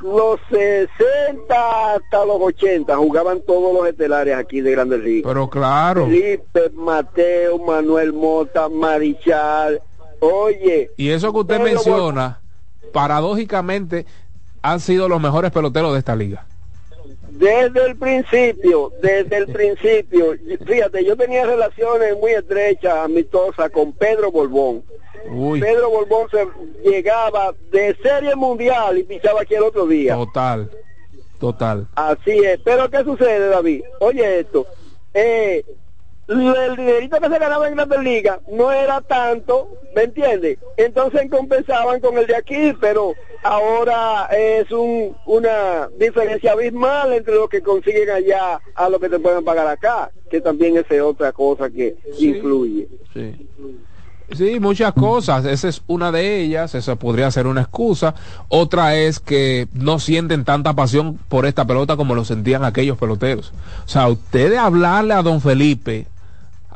Speaker 26: los 60 hasta los 80 jugaban todos los estelares aquí de Grandes Ligas.
Speaker 5: Pero claro.
Speaker 26: Felipe, Mateo, Manuel Mota, Marichal. Oye.
Speaker 5: Y eso que usted menciona, paradójicamente, han sido los mejores peloteros de esta liga.
Speaker 26: Desde el principio, desde el principio, fíjate, yo tenía relaciones muy estrechas, amistosas con Pedro Borbón.
Speaker 5: Uy.
Speaker 26: Pedro Borbón se llegaba de serie mundial y pisaba aquí el otro día.
Speaker 5: Total, total.
Speaker 26: Así es. Pero ¿qué sucede, David? Oye esto. Eh, el dinerito que se ganaba en Grandes Ligas no era tanto, ¿me entiendes? Entonces compensaban con el de aquí, pero ahora es un, una diferencia abismal entre lo que consiguen allá a lo que te pueden pagar acá, que también es otra cosa que
Speaker 5: Sí.
Speaker 26: influye.
Speaker 5: Sí. Sí, muchas cosas. Esa es una de ellas. Esa podría ser una excusa. Otra es que no sienten tanta pasión por esta pelota como lo sentían aquellos peloteros. O sea, ustedes hablarle a don Felipe,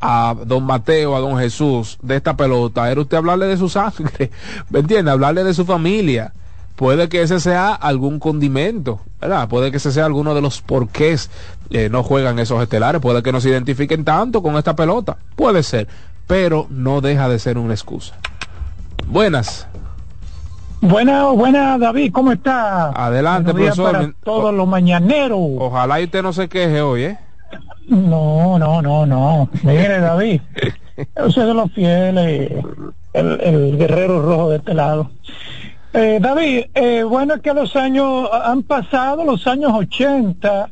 Speaker 5: a don Mateo, a don Jesús de esta pelota, era usted hablarle de su sangre. ¿Me entiende? Hablarle de su familia. Puede que ese sea algún condimento, ¿verdad? Puede que ese sea alguno de los porqués eh, no juegan esos estelares. Puede que no se identifiquen tanto con esta pelota. Puede ser pero no deja de ser una excusa. Buenas.
Speaker 28: Buena, buena David, ¿cómo está?
Speaker 5: Adelante, profesor.
Speaker 28: Para todos los mañaneros.
Speaker 5: Ojalá y usted no se queje hoy, ¿eh?
Speaker 28: No, no, no, no. Mire, David, yo soy de los fieles, el, el guerrero rojo de este lado. Eh, David, eh, bueno es que los años han pasado, los años 80,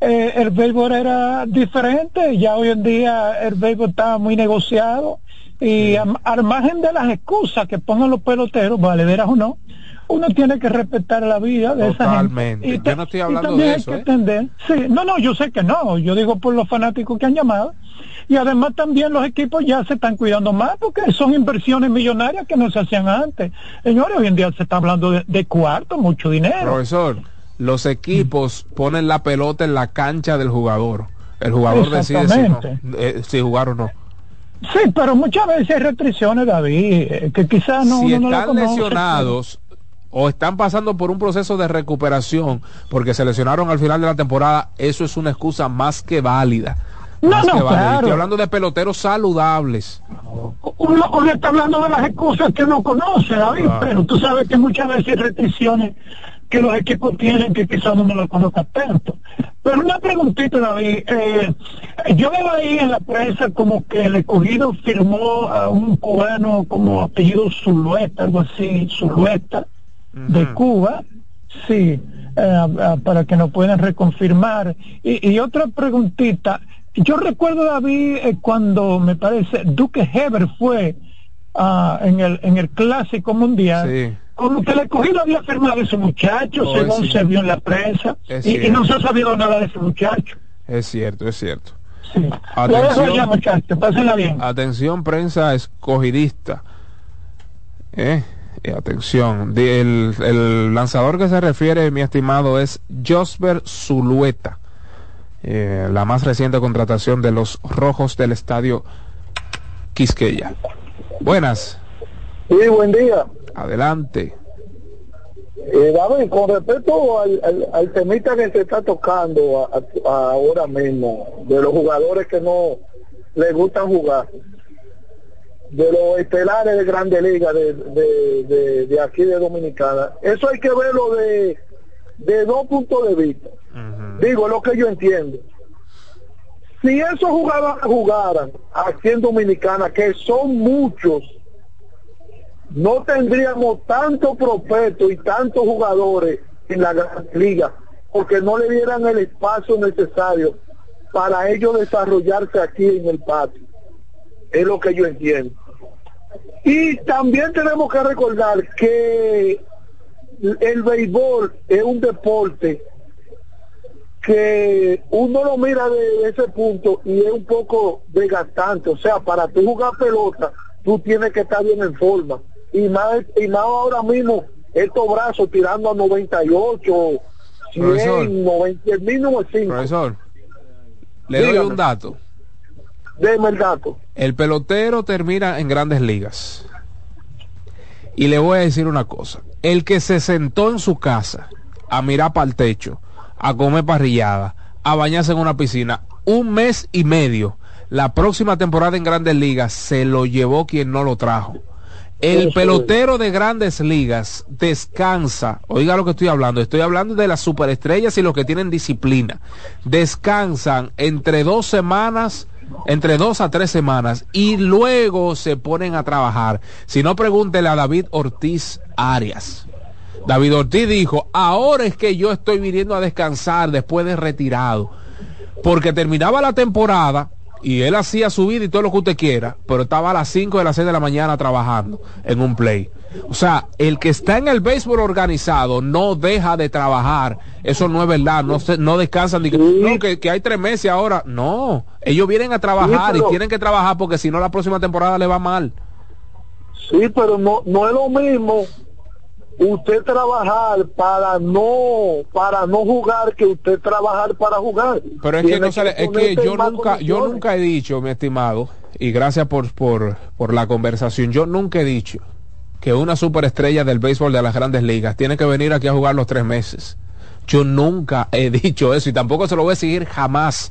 Speaker 28: eh, el béisbol era diferente, ya hoy en día el béisbol está muy negociado y am- al margen de las excusas que pongan los peloteros, valederas o no, uno tiene que respetar la vida de esa gente. Y
Speaker 5: Yo no estoy
Speaker 28: y
Speaker 5: hablando
Speaker 28: también
Speaker 5: de
Speaker 28: hay
Speaker 5: eso,
Speaker 28: que
Speaker 5: ¿eh?
Speaker 28: entender- sí, no, no, yo sé que no, yo digo por los fanáticos que han llamado y además también los equipos ya se están cuidando más porque son inversiones millonarias que no se hacían antes. Señores, hoy en día se está hablando de, de cuarto, mucho dinero.
Speaker 5: Profesor, los equipos ponen la pelota en la cancha del jugador. El jugador decide si, no, eh, si jugar o no.
Speaker 28: Sí, pero muchas veces hay restricciones, David, eh, que quizás no,
Speaker 5: si
Speaker 28: uno no
Speaker 5: están lesionados o están pasando por un proceso de recuperación porque se lesionaron al final de la temporada, eso es una excusa más que válida.
Speaker 28: No,
Speaker 5: Más
Speaker 28: no,
Speaker 5: que válida.
Speaker 28: claro.
Speaker 5: Estoy hablando de peloteros saludables.
Speaker 28: uno, uno está hablando de las excusas que no conoce, David,
Speaker 5: Claro.
Speaker 28: pero tú sabes que muchas veces hay restricciones que los equipos tienen que quizás uno no lo conozca tanto. Pero una preguntita, David. Eh, yo veo ahí en la prensa como que el escogido firmó a un cubano como apellido Zulueta, algo así, Zulueta, de Cuba. Sí, eh, ah, para que nos puedan reconfirmar. Y, y otra preguntita. Yo recuerdo, David, eh, cuando me parece Duque Heber fue ah, en, el, en el Clásico Mundial,
Speaker 5: Sí.
Speaker 28: como que el escogido había firmado a ese muchacho,
Speaker 5: Oh,
Speaker 28: según se vio en la prensa, y, no se ha sabido nada de ese muchacho.
Speaker 5: Es cierto, es cierto.
Speaker 28: Sí.
Speaker 5: Atención.
Speaker 28: ya, bien.
Speaker 5: Atención, prensa escogidista. Eh, eh, atención. De- el, el lanzador que se refiere, mi estimado, es Josber Zulueta. Eh, la más reciente contratación de los rojos del estadio Quisqueya. Buenas.
Speaker 17: Sí, buen día.
Speaker 5: Adelante.
Speaker 17: Eh, David, con respecto al, al, al temita que se está tocando a- a- ahora mismo, de los jugadores que no les gustan jugar, de los estelares de Grande Liga de, de, de, de aquí de Dominicana, eso hay que verlo de, de dos puntos de vista. Digo, lo que yo entiendo. Si esos jugadores jugaran aquí en Dominicana, que son muchos, no tendríamos tanto prospectos y tantos jugadores en la gran liga porque no le dieran el espacio necesario para ellos desarrollarse aquí en el patio. Es lo que yo entiendo.
Speaker 25: Y también tenemos que recordar que el béisbol es un deporte que uno lo mira de ese punto y es un poco desgastante. O sea, para tú jugar pelota, tú tienes que estar bien en forma. Y más, y más ahora mismo, estos brazos tirando a 98, 100,
Speaker 5: Profesor.
Speaker 25: 90, el mínimo es 5.
Speaker 5: Profesor, le doy un dato.
Speaker 25: Deme el dato.
Speaker 5: El pelotero termina en grandes ligas. Y le voy a decir una cosa. El que se sentó en su casa a mirar para el techo, a comer parrillada, a bañarse en una piscina, un mes y medio, la próxima temporada en grandes ligas se lo llevó quien no lo trajo. El pelotero de grandes ligas descansa, oiga lo que estoy hablando, estoy hablando de las superestrellas y los que tienen disciplina. Descansan entre dos semanas, entre dos a tres semanas y luego se ponen a trabajar. Si no, pregúntele a David Ortiz Arias. David Ortiz dijo, ahora es que yo estoy viniendo a descansar después de retirado. Porque terminaba la temporada y él hacía su vida y todo lo que usted quiera, pero estaba a las 5 de las 6 de la mañana trabajando en un play. O sea, el que está en el béisbol organizado no deja de trabajar. Eso no es verdad, no se, no descansan. ni que- no, que, que hay tres meses ahora. No, ellos vienen a trabajar
Speaker 25: Sí, pero-
Speaker 5: y tienen que trabajar porque si no la próxima temporada le va mal.
Speaker 25: Sí, pero no, no es lo mismo usted trabajar para no para no jugar que usted trabajar para jugar.
Speaker 5: Pero es que no sale, es que yo nunca, yo nunca he dicho, mi estimado, y gracias por, por, por la conversación, yo nunca he dicho que una superestrella del béisbol de las grandes ligas tiene que venir aquí a jugar los tres meses. Yo nunca he [laughs] dicho eso y tampoco se lo voy a seguir jamás.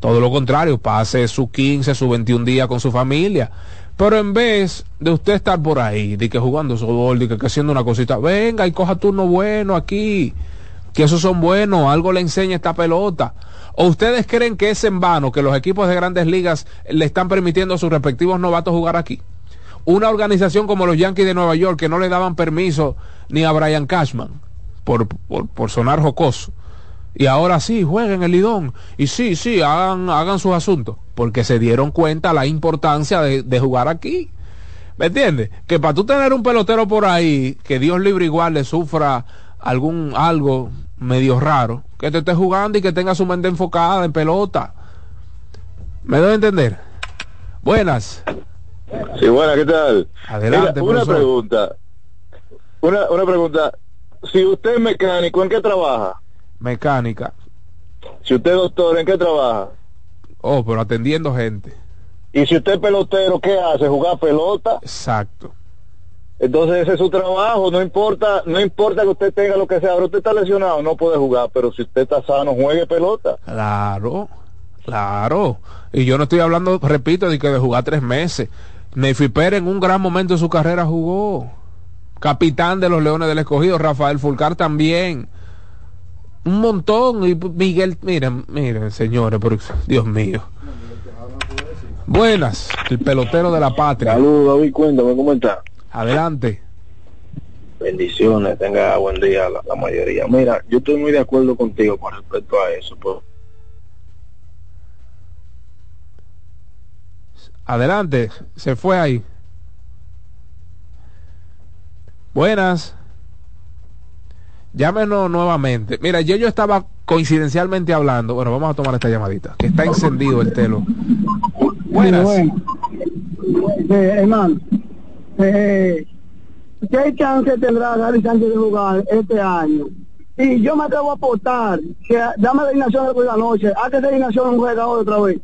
Speaker 5: Todo lo contrario, pase su 15, su 21 días con su familia. Pero en vez de usted estar por ahí, de que jugando softball, de que haciendo una cosita, venga y coja turno bueno aquí, que esos son buenos, algo le enseña esta pelota. ¿O ustedes creen que es en vano que los equipos de grandes ligas le están permitiendo a sus respectivos novatos jugar aquí? Una organización como los Yankees de Nueva York que no le daban permiso ni a Brian Cashman, por, por, por sonar jocoso. Y ahora sí, jueguen el lidón. Y sí, sí, hagan, hagan sus asuntos. Porque se dieron cuenta la importancia de, de jugar aquí. ¿Me entiendes? Que para tú tener un pelotero por ahí, que Dios libre igual le sufra algún algo medio raro, que te esté jugando y que tenga su mente enfocada en pelota. ¿Me doy a entender? Buenas.
Speaker 29: Sí, buena, ¿qué tal?
Speaker 5: Adelante,
Speaker 29: Mira, una
Speaker 5: profesor.
Speaker 29: pregunta. Una, una pregunta. Si usted es mecánico, ¿en qué trabaja?
Speaker 5: Mecánica.
Speaker 29: Si usted es doctor, ¿en qué trabaja?
Speaker 5: Oh, pero atendiendo gente.
Speaker 29: Y si usted es pelotero, ¿qué hace? ¿Jugar pelota?
Speaker 5: Exacto.
Speaker 29: Entonces ese es su trabajo, no importa, no importa que usted tenga lo que sea, pero usted está lesionado, no puede jugar, pero si usted está sano, juegue pelota.
Speaker 5: Claro, claro. Y yo no estoy hablando, repito, de que de jugar tres meses. Nefi Pérez en un gran momento de su carrera jugó. Capitán de los Leones del Escogido, Rafael Fulcar también. Un montón. Y Miguel, miren, miren, señores, pero Dios mío. Buenas, el pelotero de la patria.
Speaker 22: Saludos, David, cuéntame cómo está.
Speaker 5: Adelante.
Speaker 22: Bendiciones, tenga buen día la, la mayoría. Mira, yo estoy muy de acuerdo contigo con respecto a eso.
Speaker 5: Adelante, se fue ahí. Buenas. Llámenos nuevamente. Mira, yo, yo estaba coincidencialmente hablando. Bueno, vamos a tomar esta llamadita. Que está encendido el telo. Buenas.
Speaker 25: Sí. Eh, hermano, eh, ¿qué chance tendrá Gary Sánchez de jugar este año? Y yo me atrevo a apostar que dame la alineación de la noche, haz que esa alineación no juega otra vez.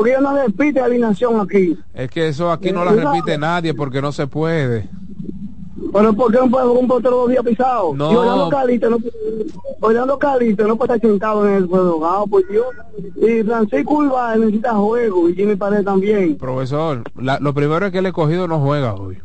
Speaker 25: Porque yo no repite alineación aquí.
Speaker 5: Es que eso aquí no la repite nadie porque no se puede.
Speaker 25: Pero ¿por qué no puede jugar un portero dos días pisado?
Speaker 5: No.
Speaker 25: Y Orlando Calito no, Orlando Calito no puede estar sentado en el juego, por Dios. Y Francisco Urbán necesita juego y Jimmy Pared también.
Speaker 5: Profesor, la- lo primero es que el escogido no juega hoy.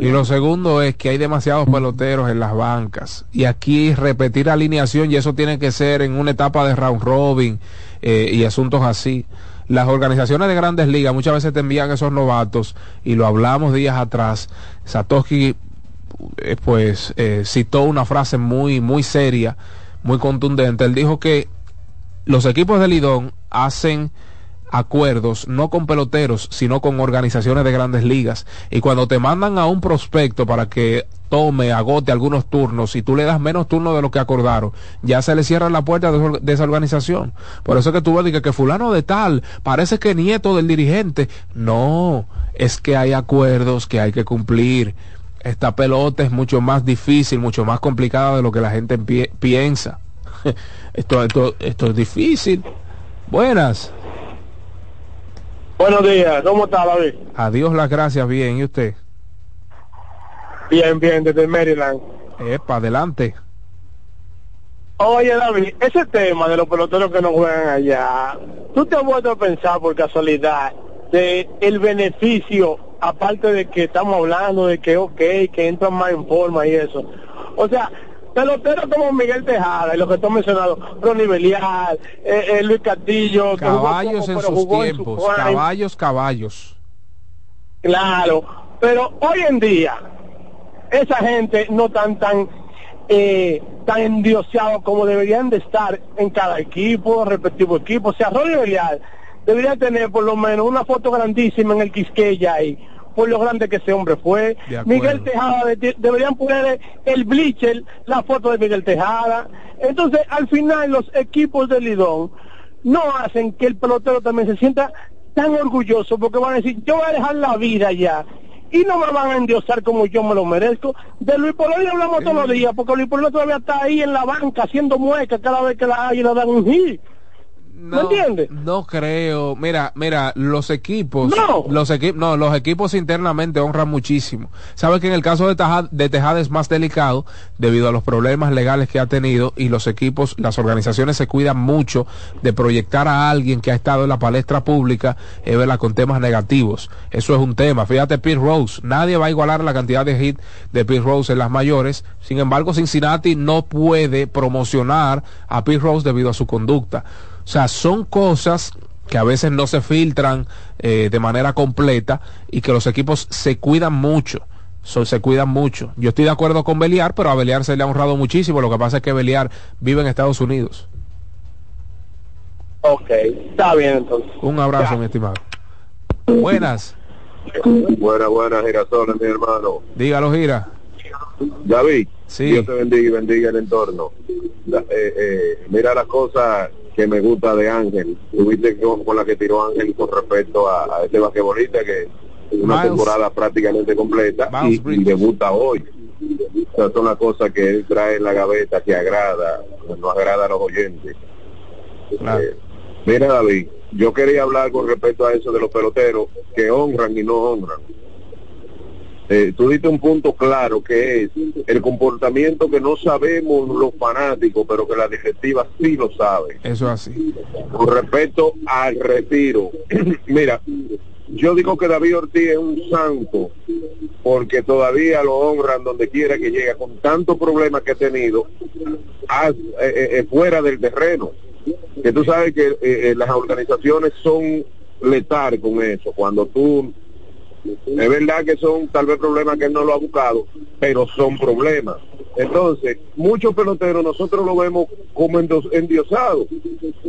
Speaker 5: Y lo segundo es que hay demasiados peloteros en las bancas. Y aquí repetir alineación, y eso tiene que ser en una etapa de round robin eh, y asuntos así. Las organizaciones de grandes ligas muchas veces te envían esos novatos, y lo hablamos días atrás. Satoshi, eh, pues, eh, citó una frase muy, muy seria, muy contundente. Él dijo que los equipos de Lidón hacen acuerdos no con peloteros, sino con organizaciones de grandes ligas. Y cuando te mandan a un prospecto para que tome, agote algunos turnos y tú le das menos turnos de lo que acordaron, ya se le cierra la puerta de, esa organización. Por eso que tú ves que, que fulano de tal, parece que nieto del dirigente. No, es que hay acuerdos que hay que cumplir. Esta pelota es mucho más difícil, mucho más complicada de lo que la gente piensa. [laughs] esto, esto, esto es difícil. Buenas.
Speaker 25: Buenos días, ¿cómo está David?
Speaker 5: Adiós las gracias, bien, ¿y usted?
Speaker 25: Bien, bien, desde Maryland.
Speaker 5: Epa, adelante.
Speaker 25: Oye David, ese tema de los peloteros que no juegan allá, ¿tú te has vuelto a pensar por casualidad de el beneficio, aparte de que estamos hablando de que ok, que entran más en forma y eso? O sea, peloteros como Miguel Tejada y lo que tú has mencionado, Ronnie Belial, eh, eh, Luis Castillo,
Speaker 5: caballos en sus tiempos, caballos, caballos.
Speaker 25: Claro, pero hoy en día esa gente no tan tan eh, tan endioseados como deberían de estar en cada equipo, respectivo equipo. O sea, Ronnie Belial debería tener por lo menos una foto grandísima en el Quisqueya ahí por lo grande que ese hombre fue. Miguel Tejada, deberían poner el bleacher, la foto de Miguel Tejada. Entonces, al final, los equipos de Lidón no hacen que el pelotero también se sienta tan orgulloso porque van a decir, yo voy a dejar la vida ya. Y no me van a endiosar como yo me lo merezco. De Luis Polonia hablamos todos los días, porque Luis Polonia todavía está ahí en la banca haciendo muecas cada vez que la le dan un hit.
Speaker 5: No, No creo. Mira, mira, los equipos, los equipos, no, los equipos internamente honran muchísimo. Sabes que en el caso de, de Tejada es más delicado debido a los problemas legales que ha tenido y los equipos, las organizaciones se cuidan mucho de proyectar a alguien que ha estado en la palestra pública, eh, con temas negativos. Eso es un tema. Fíjate, Pete Rose, nadie va a igualar la cantidad de hit de Pete Rose en las mayores. Sin embargo, Cincinnati no puede promocionar a Pete Rose debido a su conducta. O sea, son cosas que a veces no se filtran eh, de manera completa y que los equipos se cuidan mucho. se cuidan mucho. Yo estoy de acuerdo con Beliar, pero a Beliar se le ha honrado muchísimo. Lo que pasa es que Beliar vive en Estados Unidos.
Speaker 25: Ok, está bien entonces.
Speaker 5: Un abrazo, mi estimado. Buenas.
Speaker 22: Buenas, buenas, girasones, mi hermano.
Speaker 5: Dígalo, gira.
Speaker 22: David,
Speaker 5: sí.
Speaker 22: Dios te bendiga y bendiga el entorno. Eh, eh, mira las cosas que me gusta de Ángel. Tuviste con, con la que tiró Ángel con respecto a, a este basquetbolista que es una temporada prácticamente completa y, debuta hoy. O sea, son las cosas que él trae en la gaveta que agrada, no agrada a los oyentes. Eh, mira David, yo quería hablar con respecto a eso de los peloteros que honran y no honran eh, tú diste un punto claro que es el comportamiento que no sabemos los fanáticos, pero que la directiva sí lo sabe.
Speaker 5: Eso así.
Speaker 22: Con respecto al retiro, [clears throat] mira, yo digo que David Ortiz es un santo porque todavía lo honran donde quiera que llegue, con tantos problemas que ha tenido eh, eh, fuera del terreno. Que tú sabes que las organizaciones son letal con eso. Cuando tú es verdad que son tal vez problemas que él no lo ha buscado, pero son problemas. Entonces, muchos peloteros nosotros lo vemos como endiosados,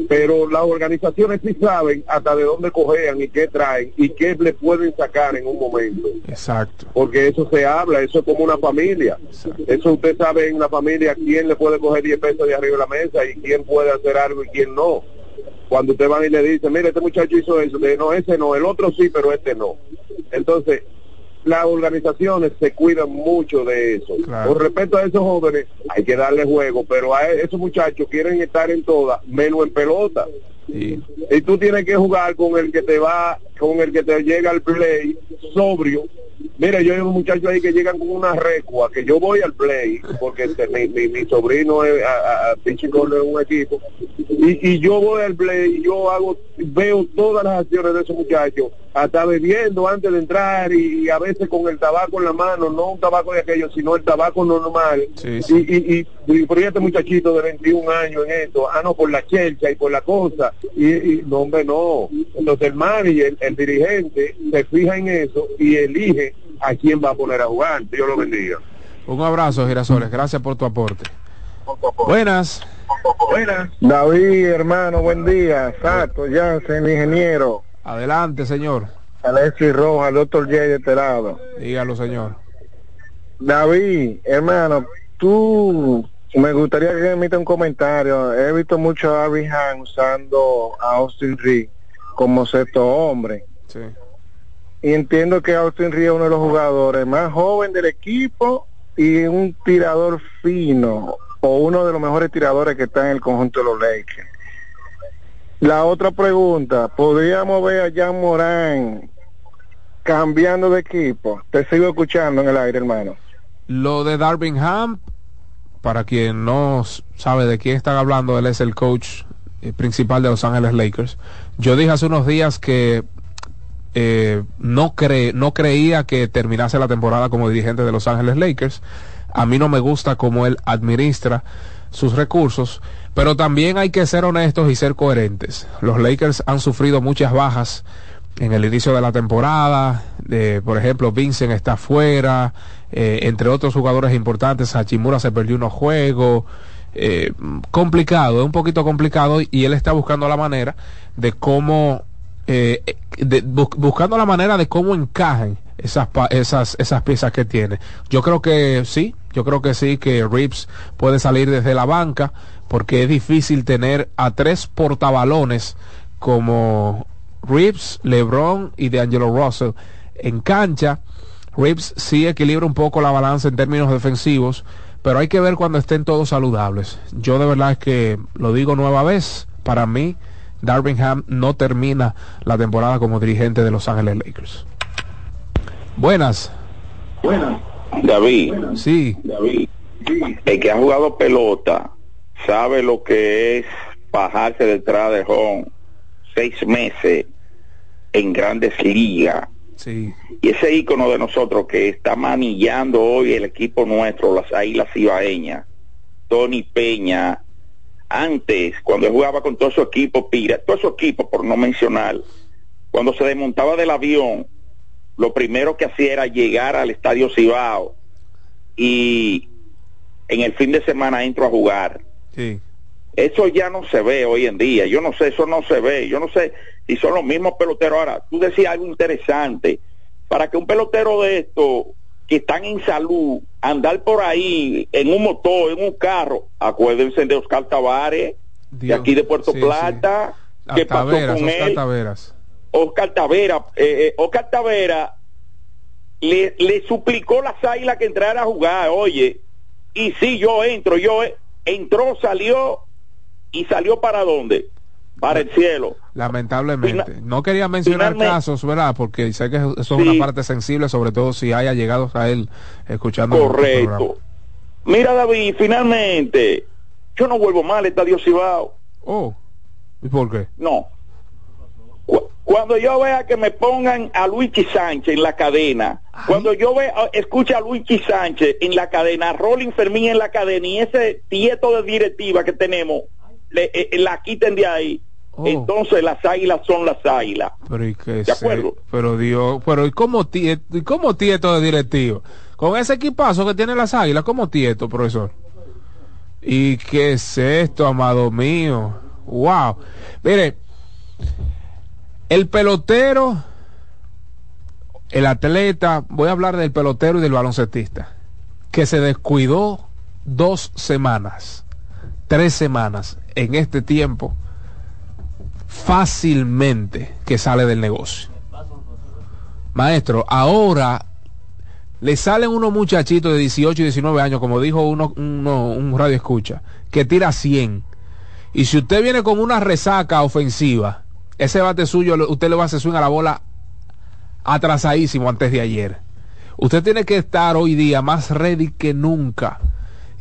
Speaker 22: pero las organizaciones sí saben hasta de dónde cojean y qué traen y qué le pueden sacar en un momento.
Speaker 5: Exacto.
Speaker 22: Porque eso se habla, eso es como una familia. Eso usted sabe en una familia quién le puede coger 10 pesos de arriba de la mesa y quién puede hacer algo y quién no cuando usted va y le dice, mire, este muchacho hizo eso, de, no, ese no, el otro sí, pero este no. Entonces, las organizaciones se cuidan mucho de eso. Con respecto a esos jóvenes, hay que darle juego, pero a esos muchachos quieren estar en todas, menos en pelota. Y tú tienes que jugar con el que te va, con el que te llega al play sobrio. Mira, yo hay un muchacho ahí que llegan con una recua, que yo voy al play, porque este, mi, mi, sobrino es a, a, de un equipo, y, y yo voy al play, y yo hago, veo todas las acciones de esos muchachos, hasta bebiendo antes de entrar y, a veces con el tabaco en la mano, no un tabaco de aquello, sino el tabaco normal. Y, y, y, por este muchachito de 21 años en esto, ah, no, por la chelcha y por la cosa, y, y no, hombre, no. Entonces el manager, el dirigente, se fija en eso y elige a quién va a poner a jugar. Dios lo bendiga.
Speaker 5: Un abrazo, Girasoles. Gracias por tu aporte. Buenas.
Speaker 20: David, hermano, buen día. Sato, Jansen, ingeniero.
Speaker 5: Adelante, señor.
Speaker 20: Alexis Rojas, doctor J de este lado.
Speaker 5: Dígalo, señor.
Speaker 20: David, hermano, tú me gustaría que emita un comentario. He visto mucho a Han usando a Austin Reed como sexto hombre.
Speaker 5: Sí.
Speaker 20: Y entiendo que Austin Reed es uno de los jugadores más jóvenes del equipo y un tirador fino o uno de los mejores tiradores que está en el conjunto de los Lakers. La otra pregunta, ¿podríamos ver a Jan Morán cambiando de equipo? Te sigo escuchando en el aire, hermano.
Speaker 5: Lo de Darvingham, para quien no sabe de quién están hablando, él es el coach principal de Los Ángeles Lakers. Yo dije hace unos días que eh, no, cre no creía que terminase la temporada como dirigente de Los Ángeles Lakers. A mí no me gusta cómo él administra sus recursos, pero también hay que ser honestos y ser coherentes. Los Lakers han sufrido muchas bajas en el inicio de la temporada. por ejemplo, Vincent está fuera, eh, entre otros jugadores importantes, Hachimura se perdió unos juegos. Eh, complicado, es un poquito complicado y él está buscando la manera de cómo, eh, buscando la manera de cómo encajen esas, esas, esas piezas que tiene. Yo creo que sí, yo creo que sí, que Rips puede salir desde la banca porque es difícil tener a tres portabalones como Reeves, LeBron y DeAngelo Russell en cancha. Reeves sí equilibra un poco la balanza en términos defensivos, pero hay que ver cuando estén todos saludables. Yo de verdad es que lo digo nueva vez, para mí Darvingham no termina la temporada como dirigente de Los Ángeles Lakers. Buenas.
Speaker 23: Buenas. David.
Speaker 5: Sí.
Speaker 23: David. El que ha jugado pelota sabe lo que es bajarse detrás de home seis meses en grandes ligas.
Speaker 5: Sí.
Speaker 23: Y ese ícono de nosotros que está manillando hoy el equipo nuestro, las Águilas Ibaeñas, Tony Peña, antes, cuando jugaba con todo su equipo, Pira, todo su equipo, por no mencionar, cuando se desmontaba del avión, lo primero que hacía era llegar al Estadio Cibao y en el fin de semana entro a jugar.
Speaker 5: Sí.
Speaker 23: Eso ya no se ve hoy en día. Yo no sé, eso no se ve. Yo no sé si son los mismos peloteros. Ahora, tú decías algo interesante. Para que un pelotero de esto, que están en salud, andar por ahí en un motor, en un carro, acuérdense de Oscar Tavares, de aquí de Puerto Plata, que pasó con
Speaker 5: Oscar
Speaker 23: él.
Speaker 5: Taveras.
Speaker 23: Oscar Tavera, eh, eh, Oscar Tavera le, le suplicó las águilas que entrara a jugar, oye, y si yo entro, yo eh, entró, salió y salió para dónde? Para el cielo.
Speaker 5: Lamentablemente. no quería mencionar casos, ¿verdad? Porque sé que eso es una parte sensible, sobre todo si haya llegado a él escuchando.
Speaker 23: Correcto. Mira, David, finalmente, yo no vuelvo mal al Estadio Cibao.
Speaker 5: Oh, ¿y por qué?
Speaker 23: No. Cuando yo vea que me pongan a Luigi Sánchez en la cadena, cuando yo vea, escucha a Luigi Sánchez en la cadena, a Rolling Fermín en la cadena y ese tieto de directiva que tenemos, le, eh, eh, la quiten de ahí.
Speaker 5: Oh.
Speaker 23: Entonces las águilas son las águilas.
Speaker 5: Pero ¿y qué
Speaker 23: ¿De acuerdo?
Speaker 5: Pero Dios, pero ¿y cómo, tieto, ¿y cómo tieto de directivo? Con ese equipazo que tiene las águilas, ¿cómo tieto, profesor? ¿Y qué es esto, amado mío? Wow. Mire, el pelotero, el atleta, voy a hablar del pelotero y del baloncetista, que se descuidó dos semanas, tres semanas en este tiempo, fácilmente que sale del negocio. Maestro, ahora le salen unos muchachitos de 18 y 19 años, como dijo uno, un radio escucha, que tira 100. Y si usted viene con una resaca ofensiva, ese bate suyo, usted le va a hacer swing a la bola atrasadísimo antes de ayer. Usted tiene que estar hoy día más ready que nunca.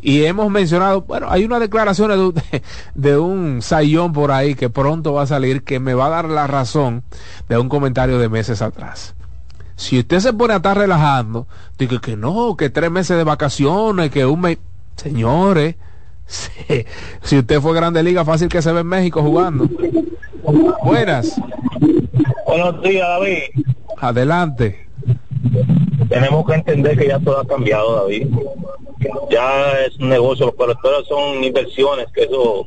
Speaker 5: Y hemos mencionado, bueno, hay una declaración de, [laughs] de un sayón por ahí que pronto va a salir que me va a dar la razón de un comentario de meses atrás. Si usted se pone a estar relajando, dice que no, que tres meses de vacaciones, que un mes... Señores, [laughs] sí, si usted fue Grande Liga, fácil que se ve en México jugando. Buenas.
Speaker 30: Buenos días, David.
Speaker 5: Adelante.
Speaker 31: Tenemos que entender que ya todo ha cambiado, David. Ya es un negocio, los colectores son inversiones que eso,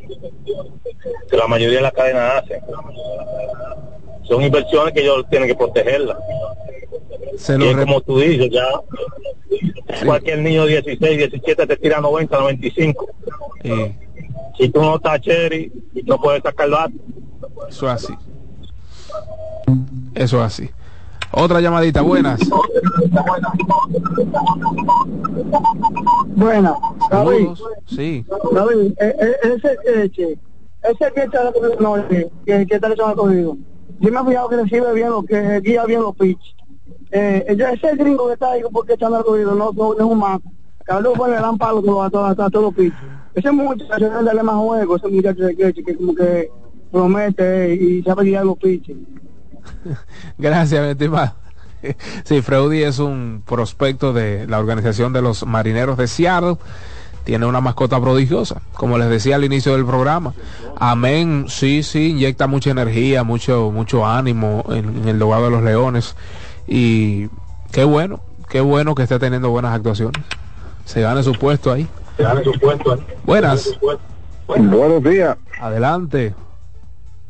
Speaker 31: que la mayoría de las cadenas hacen. Son inversiones que ellos tienen que protegerlas.
Speaker 5: Se
Speaker 31: y es como tú dices, ya cualquier niño de 16, 17 te tira 90, 95. Si tú no estás cherry, no puedes sacar datos.
Speaker 5: Eso es así. Eso es así. Otra llamadita, buenas.
Speaker 32: Buenas, David.
Speaker 5: Sí.
Speaker 32: David, eh, eh, ese Eche, ese que está no, que, que está echando cogido. Yo me he fijado que recibe bien lo que guía bien los pitch. Eh, ese gringo que está ahí porque echando el cogido, no, no, no es un más. Carlos fue le dan palo a todos los pitch. Ese muchacho más juego, ese muchacho de Eche, que como que promete y sabe guiar los pitches. [laughs]
Speaker 5: Gracias, mi estimado. Sí, Freudi es un prospecto de la organización de los marineros de Seattle. Tiene una mascota prodigiosa, como les decía al inicio del programa. Amén, sí, sí, inyecta mucha energía, mucho, mucho ánimo en, el lugar de los leones. Y qué bueno, qué bueno que esté teniendo buenas actuaciones. Se gane su puesto ahí.
Speaker 31: Se gane su puesto ahí.
Speaker 5: Buenas.
Speaker 20: Buenos días.
Speaker 5: Adelante.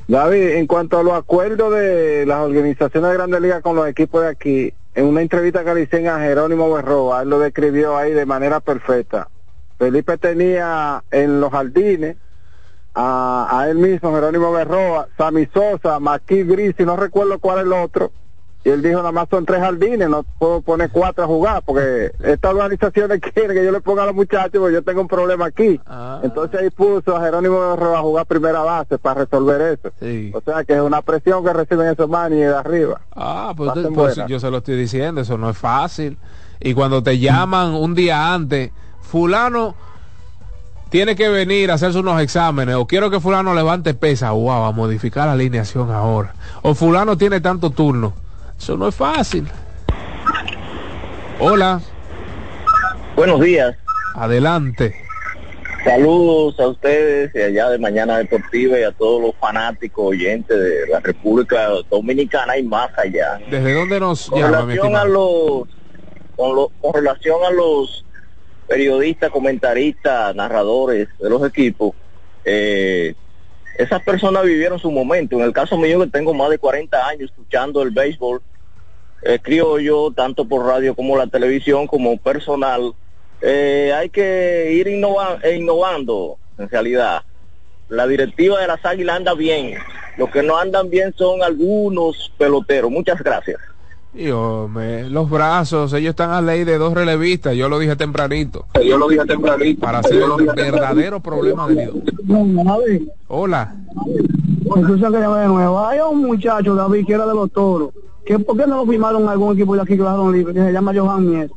Speaker 20: David, en cuanto a los acuerdos de las organizaciones de Grandes Ligas con los equipos de aquí, en una entrevista que le hicieron a Jerónimo Berroa, él lo describió ahí de manera perfecta. Felipe tenía en los jardines a, él mismo, Jerónimo Berroa, Sammy Sosa, Maquis Gris, y no recuerdo cuál es el otro, y él dijo, nada más son tres jardines, no puedo poner cuatro a jugar, porque esta organización [laughs] quiere que yo le ponga a los muchachos, porque yo tengo un problema aquí.
Speaker 5: Ah.
Speaker 20: Entonces ahí puso a Jerónimo a jugar primera base para resolver eso. O sea que es una presión que reciben esos manis de arriba.
Speaker 5: Ah, pues, pues yo se lo estoy diciendo, eso no es fácil. Y cuando te llaman un día antes, fulano tiene que venir a hacerse unos exámenes o quiero que fulano levante pesa, wow, a modificar la alineación ahora. O fulano tiene tanto turno eso no es fácil. Hola.
Speaker 31: Buenos días.
Speaker 5: Adelante.
Speaker 31: Saludos a ustedes y allá de Mañana Deportiva y a todos los fanáticos oyentes de la República Dominicana y más allá.
Speaker 5: ¿Desde dónde nos
Speaker 31: con
Speaker 5: llama,
Speaker 31: relación a los con, con relación a los periodistas, comentaristas, narradores de los equipos, eh, esas personas vivieron su momento. En el caso mío, que tengo más de 40 años escuchando el béisbol eh, criollo, tanto por radio como la televisión, como personal, eh, hay que ir e innovando, en realidad. La directiva de las águilas anda bien. Lo que no andan bien son algunos peloteros. Muchas gracias.
Speaker 5: Y los brazos, ellos están a ley de dos relevistas, yo lo dije tempranito.
Speaker 31: Yo lo dije tempranito.
Speaker 5: Para hacer un verdadero problema de Hola.
Speaker 32: Hay un muchacho, David, que era de los toros. Que, ¿Por qué no lo firmaron algún equipo de aquí que lo libre? Que se llama Johan Mies.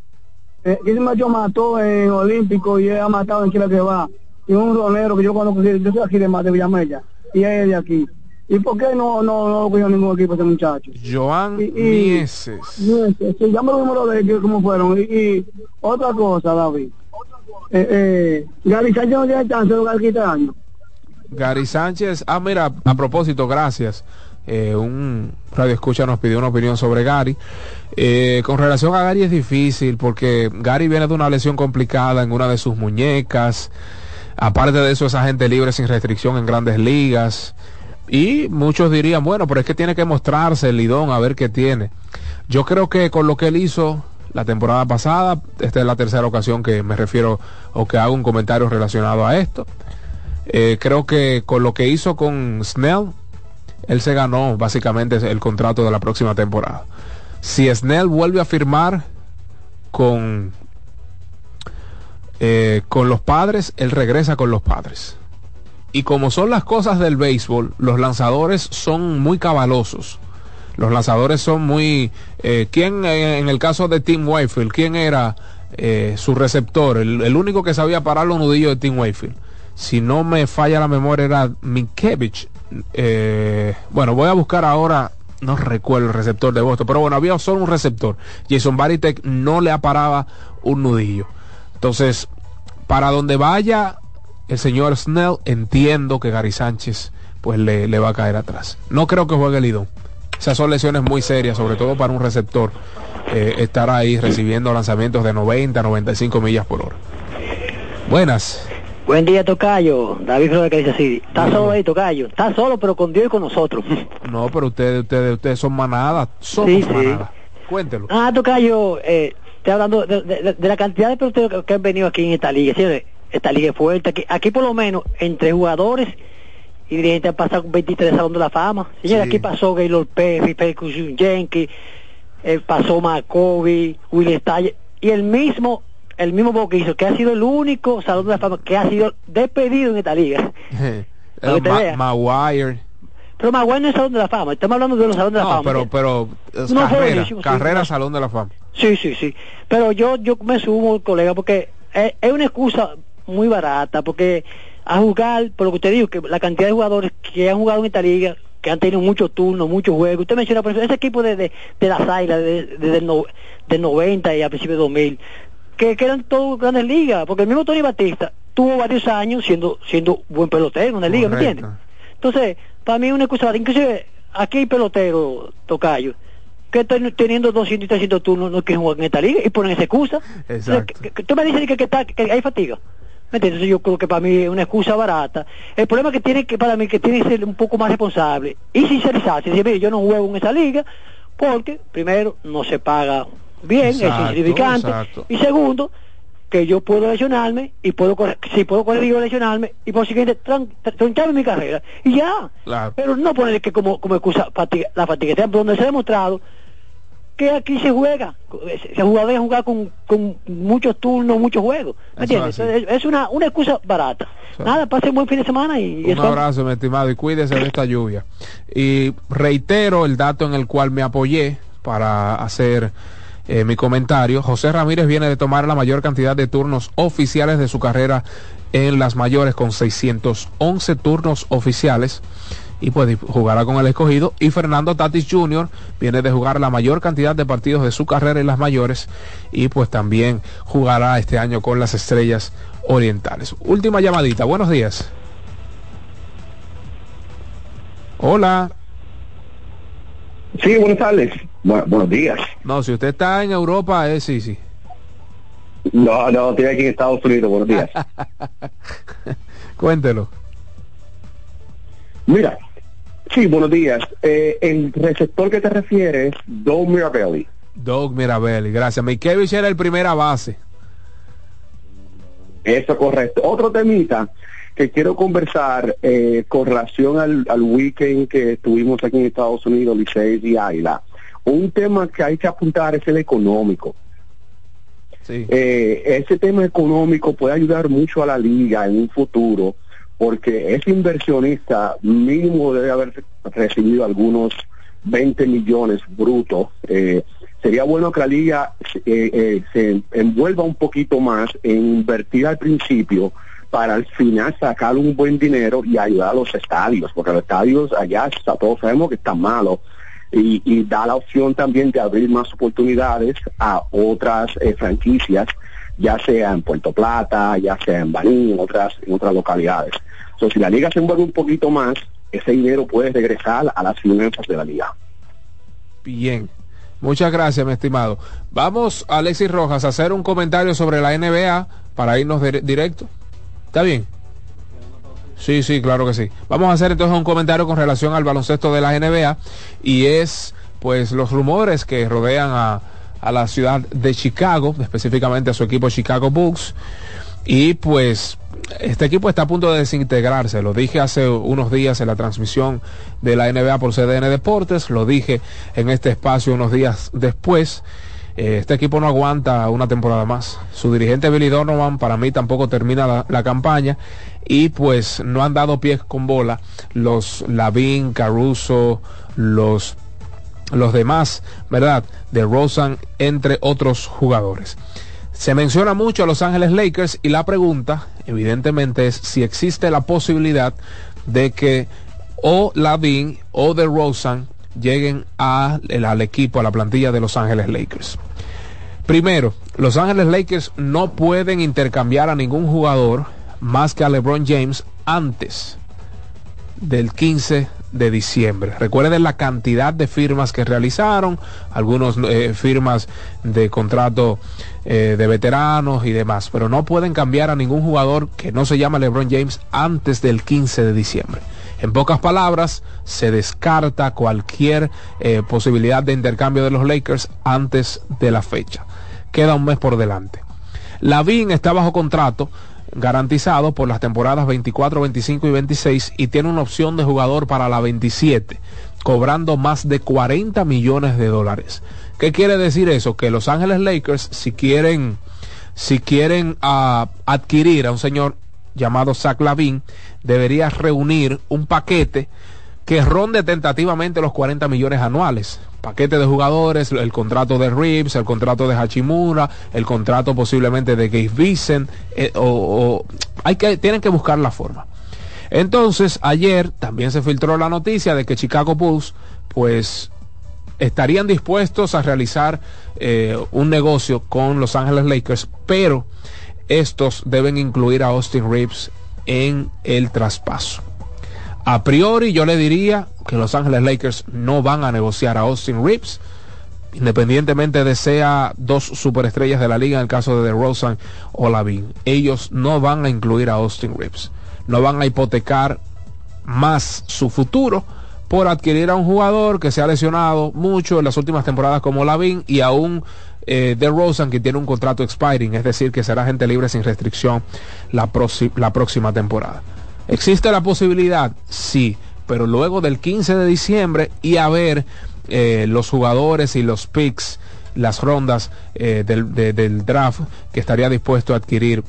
Speaker 32: Eh, que ese macho mató en Olímpico y ha matado en Chile que va. Y un ronero que yo conozco, yo soy aquí de, de Villamella. Y es de aquí. ¿Y por qué no, no, no cogió ningún equipo ese muchacho?
Speaker 5: Joan
Speaker 32: y,
Speaker 5: Mieses.
Speaker 32: Mieses, sí, ya me número de que, cómo fueron. Y, otra cosa, David. Eh, eh, Gary Sánchez no tiene chance de jugar este año.
Speaker 5: Gary Sánchez, ah, mira, a propósito, gracias. Eh, un radio escucha nos pidió una opinión sobre Gary. Eh, con relación a Gary es difícil porque Gary viene de una lesión complicada en una de sus muñecas. Aparte de eso, es agente libre sin restricción en grandes ligas. Y muchos dirían, bueno, pero es que tiene que mostrarse el lidón a ver qué tiene. Yo creo que con lo que él hizo la temporada pasada, esta es la tercera ocasión que me refiero o que hago un comentario relacionado a esto. Eh, creo que con lo que hizo con Snell, él se ganó básicamente el contrato de la próxima temporada. Si Snell vuelve a firmar con, eh, con los padres, él regresa con los padres. Y como son las cosas del béisbol, los lanzadores son muy cabalosos. Los lanzadores son muy... Eh, ¿Quién eh, en el caso de Tim Wayfield, quién era eh, su receptor? El, único que sabía parar los nudillos de Tim Wayfield. Si no me falla la memoria era Minkevich. Bueno, voy a buscar ahora no recuerdo el receptor de Boston, pero bueno, había solo un receptor. Jason Baritek no le aparaba un nudillo. Entonces, para donde vaya el señor Snell, entiendo que Gary Sánchez pues le, le, va a caer atrás. No creo que juegue el Lidón. Esas son lesiones muy serias, sobre todo para un receptor. eh, estará ahí recibiendo lanzamientos de 90, 95 millas por hora. Buenas.
Speaker 30: Buen día, Tocayo. David que dice así. Está solo ahí, Tocayo. Está solo, pero con Dios y con nosotros. [laughs]
Speaker 5: No, pero ustedes, ustedes, ustedes son manada. Somos
Speaker 30: Sí, sí.
Speaker 5: manada. Cuéntelo.
Speaker 30: Ah, Tocayo, eh, estoy hablando de, de- de la cantidad de peloteros que, han venido aquí en esta liga. señores. Esta liga es fuerte. Aquí, aquí por lo menos, entre jugadores y dirigentes han pasado 23 Salón de la Fama. Señores, aquí pasó Gaylord Perry, Percussion Jenkins, eh, pasó McCovey, Will Staller, y el mismo el mismo Boquizo, que ha sido el único Salón de la Fama que ha sido despedido en esta liga. [laughs] Que te
Speaker 5: Ma-. Maguire.
Speaker 30: Pero Maguire no es Salón de la Fama, estamos hablando de los Salón de la
Speaker 5: No,
Speaker 30: Fama.
Speaker 5: pero, pero es
Speaker 30: No, fue
Speaker 5: carrera,
Speaker 30: sí.
Speaker 5: Salón de la Fama.
Speaker 30: Sí, sí, sí. Pero yo yo me sumo, colega, porque es, es una excusa muy barata, porque a jugar, por lo que usted dijo, que la cantidad de jugadores que han jugado en esta liga, que han tenido muchos turnos, muchos juegos. Usted menciona, por ejemplo, ese equipo de, de, de las Águilas, de, de- del, no- del 90 y a principios de 2000, que, que eran todos grandes ligas, porque el mismo Tony Batista tuvo varios años siendo siendo buen pelotero en una liga, ¿me
Speaker 5: Correcto.
Speaker 30: entiendes? Entonces, para mí es una excusa, inclusive aquí hay peloteros, Tocayo, que ten- teniendo 200 y 300 turnos no quieren jugar en esta liga y ponen esa excusa.
Speaker 5: Exacto.
Speaker 30: Que- que- tú me dices que, que, está- que hay fatiga. Entonces yo creo que para mí es una excusa barata. El problema que tiene que para mí que tiene que ser un poco más responsable y sincerizarse. Decir, mire, yo no juego en esa liga porque primero no se paga bien,
Speaker 5: Exacto,
Speaker 30: es insignificante.
Speaker 5: exacto.
Speaker 30: Y segundo, que yo puedo lesionarme y puedo correr, si puedo correr digo lesionarme y por siguiente tran- tr- truncarme mi carrera. Y ya.
Speaker 5: Claro.
Speaker 30: Pero no poner que como, como excusa fatiga- la fatiga. Por donde se ha demostrado que aquí se juega, se jugadores jugar con, con muchos turnos, muchos juegos. ¿Me
Speaker 5: Eso
Speaker 30: entiendes? Es, es una, una excusa barata. Nada, pasen buen fin de semana y, y
Speaker 5: Un
Speaker 30: eso-
Speaker 5: abrazo, mi estimado, y cuídese de esta lluvia. Y reitero el dato en el cual me apoyé para hacer eh, mi comentario. José Ramírez viene de tomar la mayor cantidad de turnos oficiales de su carrera en las mayores con 611 turnos oficiales y pues jugará con el escogido y Fernando Tatis Jr. viene de jugar la mayor cantidad de partidos de su carrera en las mayores y pues también jugará este año con las estrellas orientales. Última llamadita, buenos días. Hola.
Speaker 33: Sí, buenas tardes. Bu- buenos días.
Speaker 5: No, si usted está en Europa, es sí, sí.
Speaker 33: No, no, estoy aquí en Estados Unidos. Buenos días. [laughs]
Speaker 5: Cuéntelo.
Speaker 33: Mira, sí, buenos días. Eh, el receptor que te refieres, Doug Mirabelli.
Speaker 5: Doug Mirabelli, gracias. Mikevich era el primera base.
Speaker 33: Eso correcto. Otro temita que quiero conversar eh, con relación al, al weekend que estuvimos aquí en Estados Unidos, Licey y Ayla. Un tema que hay que apuntar es el económico.
Speaker 5: Sí.
Speaker 33: Eh, ese tema económico puede ayudar mucho a la liga en un futuro porque ese inversionista mínimo debe haber recibido algunos 20 millones brutos. Eh, sería bueno que la liga eh, eh, se envuelva un poquito más en invertir al principio para al final sacar un buen dinero y ayudar a los estadios, porque los estadios allá todos sabemos que están malos y, y da la opción también de abrir más oportunidades a otras franquicias, ya sea en Puerto Plata, ya sea en Baní, en otras, en otras localidades. Entonces, si la liga se envuelve un poquito más, ese dinero puede regresar a las finanzas de la liga.
Speaker 5: Bien. Muchas gracias, mi estimado. Vamos, Alexis Rojas, a hacer un comentario sobre la NBA para irnos dire- directo. ¿Está bien? Sí, sí, claro que sí. Vamos a hacer entonces un comentario con relación al baloncesto de la NBA y es pues los rumores que rodean a, a la ciudad de Chicago, específicamente a su equipo Chicago Bulls. Y pues este equipo está a punto de desintegrarse. Lo dije hace unos días en la transmisión de la NBA por CDN Deportes. Lo dije en este espacio unos días después. Eh, este equipo no aguanta una temporada más. Su dirigente Billy Donovan para mí tampoco termina la, la campaña y pues no han dado pies con bola los Lavin, Caruso, los los demás, ¿verdad? De Rosen, entre otros jugadores. Se menciona mucho a Los Ángeles Lakers y la pregunta, evidentemente, es si existe la posibilidad de que o Lavin o de Rosen lleguen a, el- al equipo, a la plantilla de Los Ángeles Lakers. Primero, Los Ángeles Lakers no pueden intercambiar a ningún jugador más que a LeBron James antes del 15 de diciembre. Recuerden la cantidad de firmas que realizaron, algunos eh, firmas de contrato eh, de veteranos y demás, pero no pueden cambiar a ningún jugador que no se llama LeBron James antes del 15 de diciembre. En pocas palabras, se descarta cualquier eh, posibilidad de intercambio de los Lakers antes de la fecha. Queda un mes por delante. Lavin está bajo contrato garantizado por las temporadas 24, 25 y 26 y tiene una opción de jugador para la 27, cobrando más de 40 millones de dólares. ¿Qué quiere decir eso? Que Los Ángeles Lakers, si quieren, si quieren ah, adquirir a un señor llamado Zach Lavin, debería reunir un paquete que ronde tentativamente los 40 millones anuales. Paquete de jugadores, el contrato de Reeves, el contrato de Hachimura, el contrato posiblemente de Gabe Vincent, eh, o, hay que, tienen que buscar la forma. Entonces, ayer también se filtró la noticia de que Chicago Bulls, pues, estarían dispuestos a realizar eh, un negocio con Los Ángeles Lakers, pero estos deben incluir a Austin Reeves en el traspaso. A priori yo le diría que Los Ángeles Lakers no van a negociar a Austin Reeves, independientemente de sea dos superestrellas de la liga en el caso de DeRozan o Lavin. Ellos no van a incluir a Austin Reeves. No van a hipotecar más su futuro por adquirir a un jugador que se ha lesionado mucho en las últimas temporadas como Lavin y aún eh, DeRozan que tiene un contrato expiring, es decir, que será gente libre sin restricción la próxima temporada. ¿Existe la posibilidad? Sí, pero luego del 15 de diciembre y a ver eh, los jugadores y los picks, las rondas eh, del, draft que estaría dispuesto a adquirir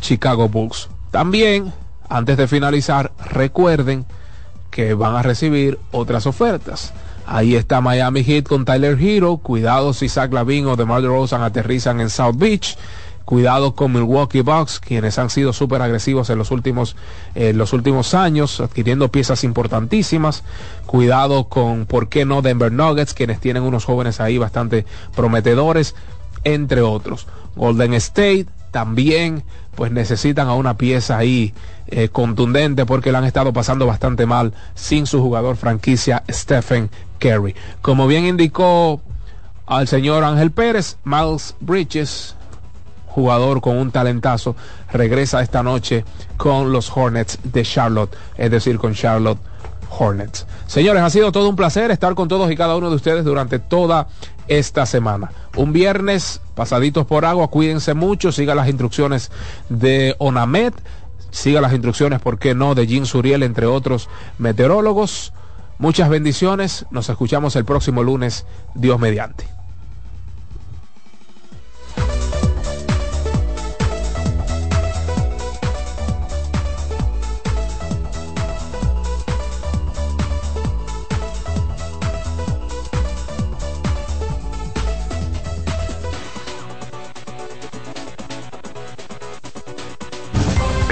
Speaker 5: Chicago Bulls. También, antes de finalizar, recuerden que van a recibir otras ofertas. Ahí está Miami Heat con Tyler Hero. Cuidado si Zach Lavin o DeMar DeRozan aterrizan en South Beach. Cuidado con Milwaukee Bucks, quienes han sido súper agresivos en los últimos, los últimos años, adquiriendo piezas importantísimas. Cuidado con, ¿por qué no? Denver Nuggets, quienes tienen unos jóvenes ahí bastante prometedores, entre otros. Golden State también, pues necesitan a una pieza ahí eh, contundente porque la han estado pasando bastante mal sin su jugador franquicia Stephen Curry. Como bien indicó al señor Ángel Pérez, Miles Bridges jugador con un talentazo, regresa esta noche con los Hornets de Charlotte, es decir, con Charlotte Hornets. Señores, ha sido todo un placer estar con todos y cada uno de ustedes durante toda esta semana. Un viernes pasaditos por agua, cuídense mucho, siga las instrucciones de ONAMED, siga las instrucciones, ¿por qué no?, de Jean Suriel, entre otros meteorólogos. Muchas bendiciones, nos escuchamos el próximo lunes, Dios mediante.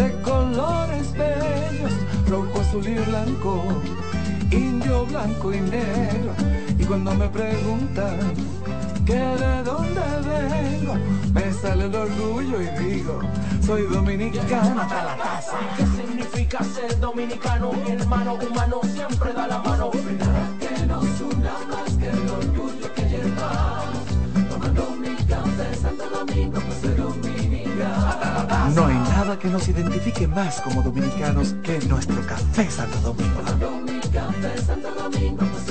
Speaker 34: de colores bellos, rojo, azul y blanco, indio, blanco y negro. Y cuando me preguntan que de dónde vengo, me sale el orgullo y digo, soy dominicano hasta la casa.
Speaker 35: ¿Qué significa ser dominicano? Hermano humano siempre da la mano. Que nos una más que el orgullo
Speaker 34: Nada que nos identifique más como dominicanos que nuestro café Santo Domingo.
Speaker 35: Santo Domingo, pues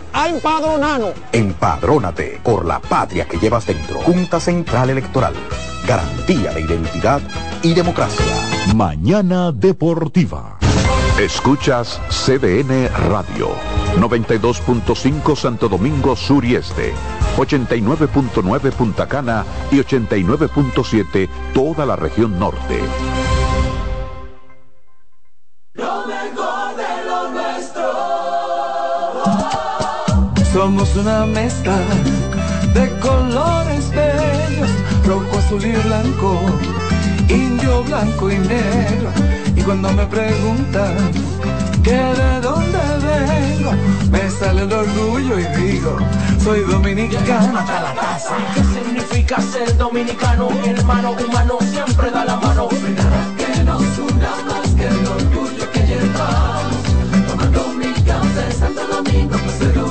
Speaker 7: a empadronarnos.
Speaker 36: Empadrónate por la patria que llevas dentro. Junta Central Electoral. Garantía de identidad y democracia.
Speaker 2: Mañana Deportiva. Escuchas CDN Radio. 92.5 Santo Domingo Sur y Este. 89.9 Punta Cana y 89.7 toda la región norte.
Speaker 34: Somos una mezcla de colores bellos, rojo, azul y blanco, indio, blanco y negro. Y cuando me preguntan que de dónde vengo, me sale el orgullo y digo, soy dominicano hasta la.
Speaker 35: ¿Qué significa ser dominicano? Hermano humano siempre da la mano. Que nos una más que el orgullo que llevamos. Tomando mi café Santo Domingo, pues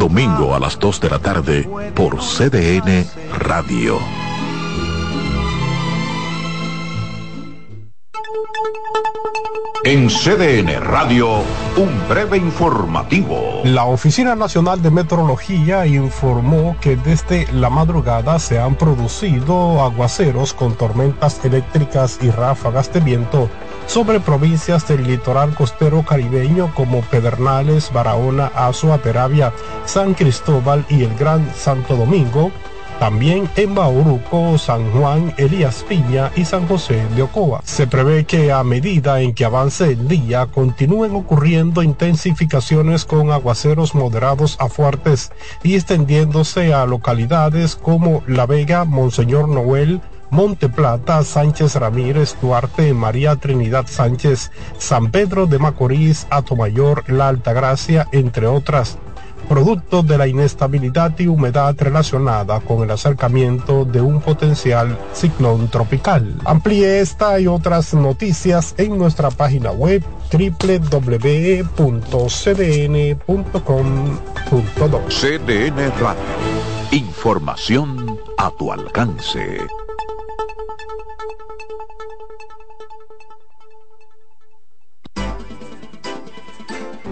Speaker 2: Domingo a las 2 de la tarde por CDN Radio. En CDN Radio, un breve informativo.
Speaker 37: La Oficina Nacional de Meteorología informó que desde la madrugada se han producido aguaceros con tormentas eléctricas y ráfagas de viento sobre provincias del litoral costero caribeño como Pedernales, Barahona, Azua, Peravia, San Cristóbal y el Gran Santo Domingo, también en Bauruco, San Juan, Elías Piña y San José de Ocoa. Se prevé que a medida en que avance el día continúen ocurriendo intensificaciones con aguaceros moderados a fuertes y extendiéndose a localidades como La Vega, Monseñor Noel, Monte Plata, Sánchez Ramírez, Duarte, María Trinidad Sánchez, San Pedro de Macorís, Atomayor, La Altagracia, entre otras producto de la inestabilidad y humedad relacionada con el acercamiento de un potencial ciclón tropical. Amplíe esta y otras noticias en nuestra página web www.cdn.com.do.
Speaker 2: CDN Radio. Información a tu alcance.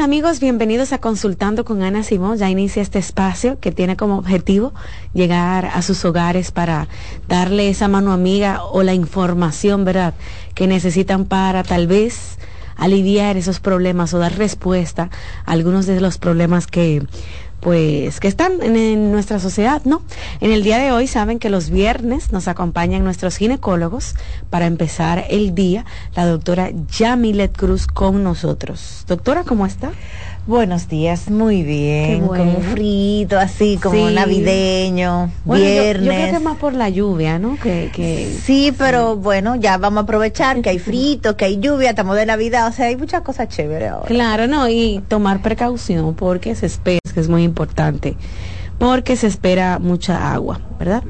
Speaker 38: Amigos, bienvenidos a Consultando con Ana Simón. Ya inicia este espacio que tiene como objetivo llegar a sus hogares para darle esa mano amiga o la información, ¿verdad?, que necesitan para tal vez aliviar esos problemas o dar respuesta a algunos de los problemas que pues que están en, nuestra sociedad, ¿no? En el día de hoy saben que los viernes nos acompañan nuestros ginecólogos para empezar el día, la doctora Yamilet Cruz con nosotros. Doctora, ¿cómo está?
Speaker 39: Buenos días, muy bien, como frito, así como navideño, viernes.
Speaker 38: Yo, creo que más por la lluvia, ¿no? Que, que
Speaker 39: sí, pero bueno, ya vamos a aprovechar que hay frito, que hay lluvia, estamos de Navidad, o sea, hay muchas cosas chéveres ahora.
Speaker 38: Claro, no, y tomar precaución porque se espera, que es muy importante, porque se espera mucha agua, ¿verdad?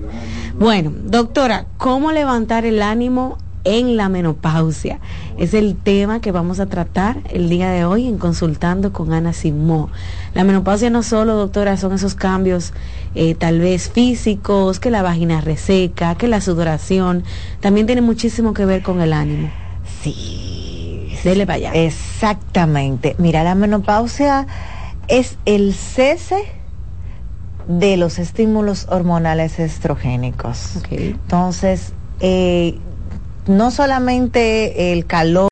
Speaker 38: Bueno, doctora, ¿cómo levantar el ánimo en la menopausia. Es el tema que vamos a tratar el día de hoy en Consultando con Ana Simó. La menopausia no solo, doctora, son esos cambios eh, tal vez físicos, que la vagina reseca, que la sudoración, también tiene muchísimo que ver con el ánimo.
Speaker 39: Sí.
Speaker 38: Dele para allá.
Speaker 39: Exactamente. Mira, la menopausia es el cese de los estímulos hormonales estrogénicos. Entonces, eh, no solamente el calor,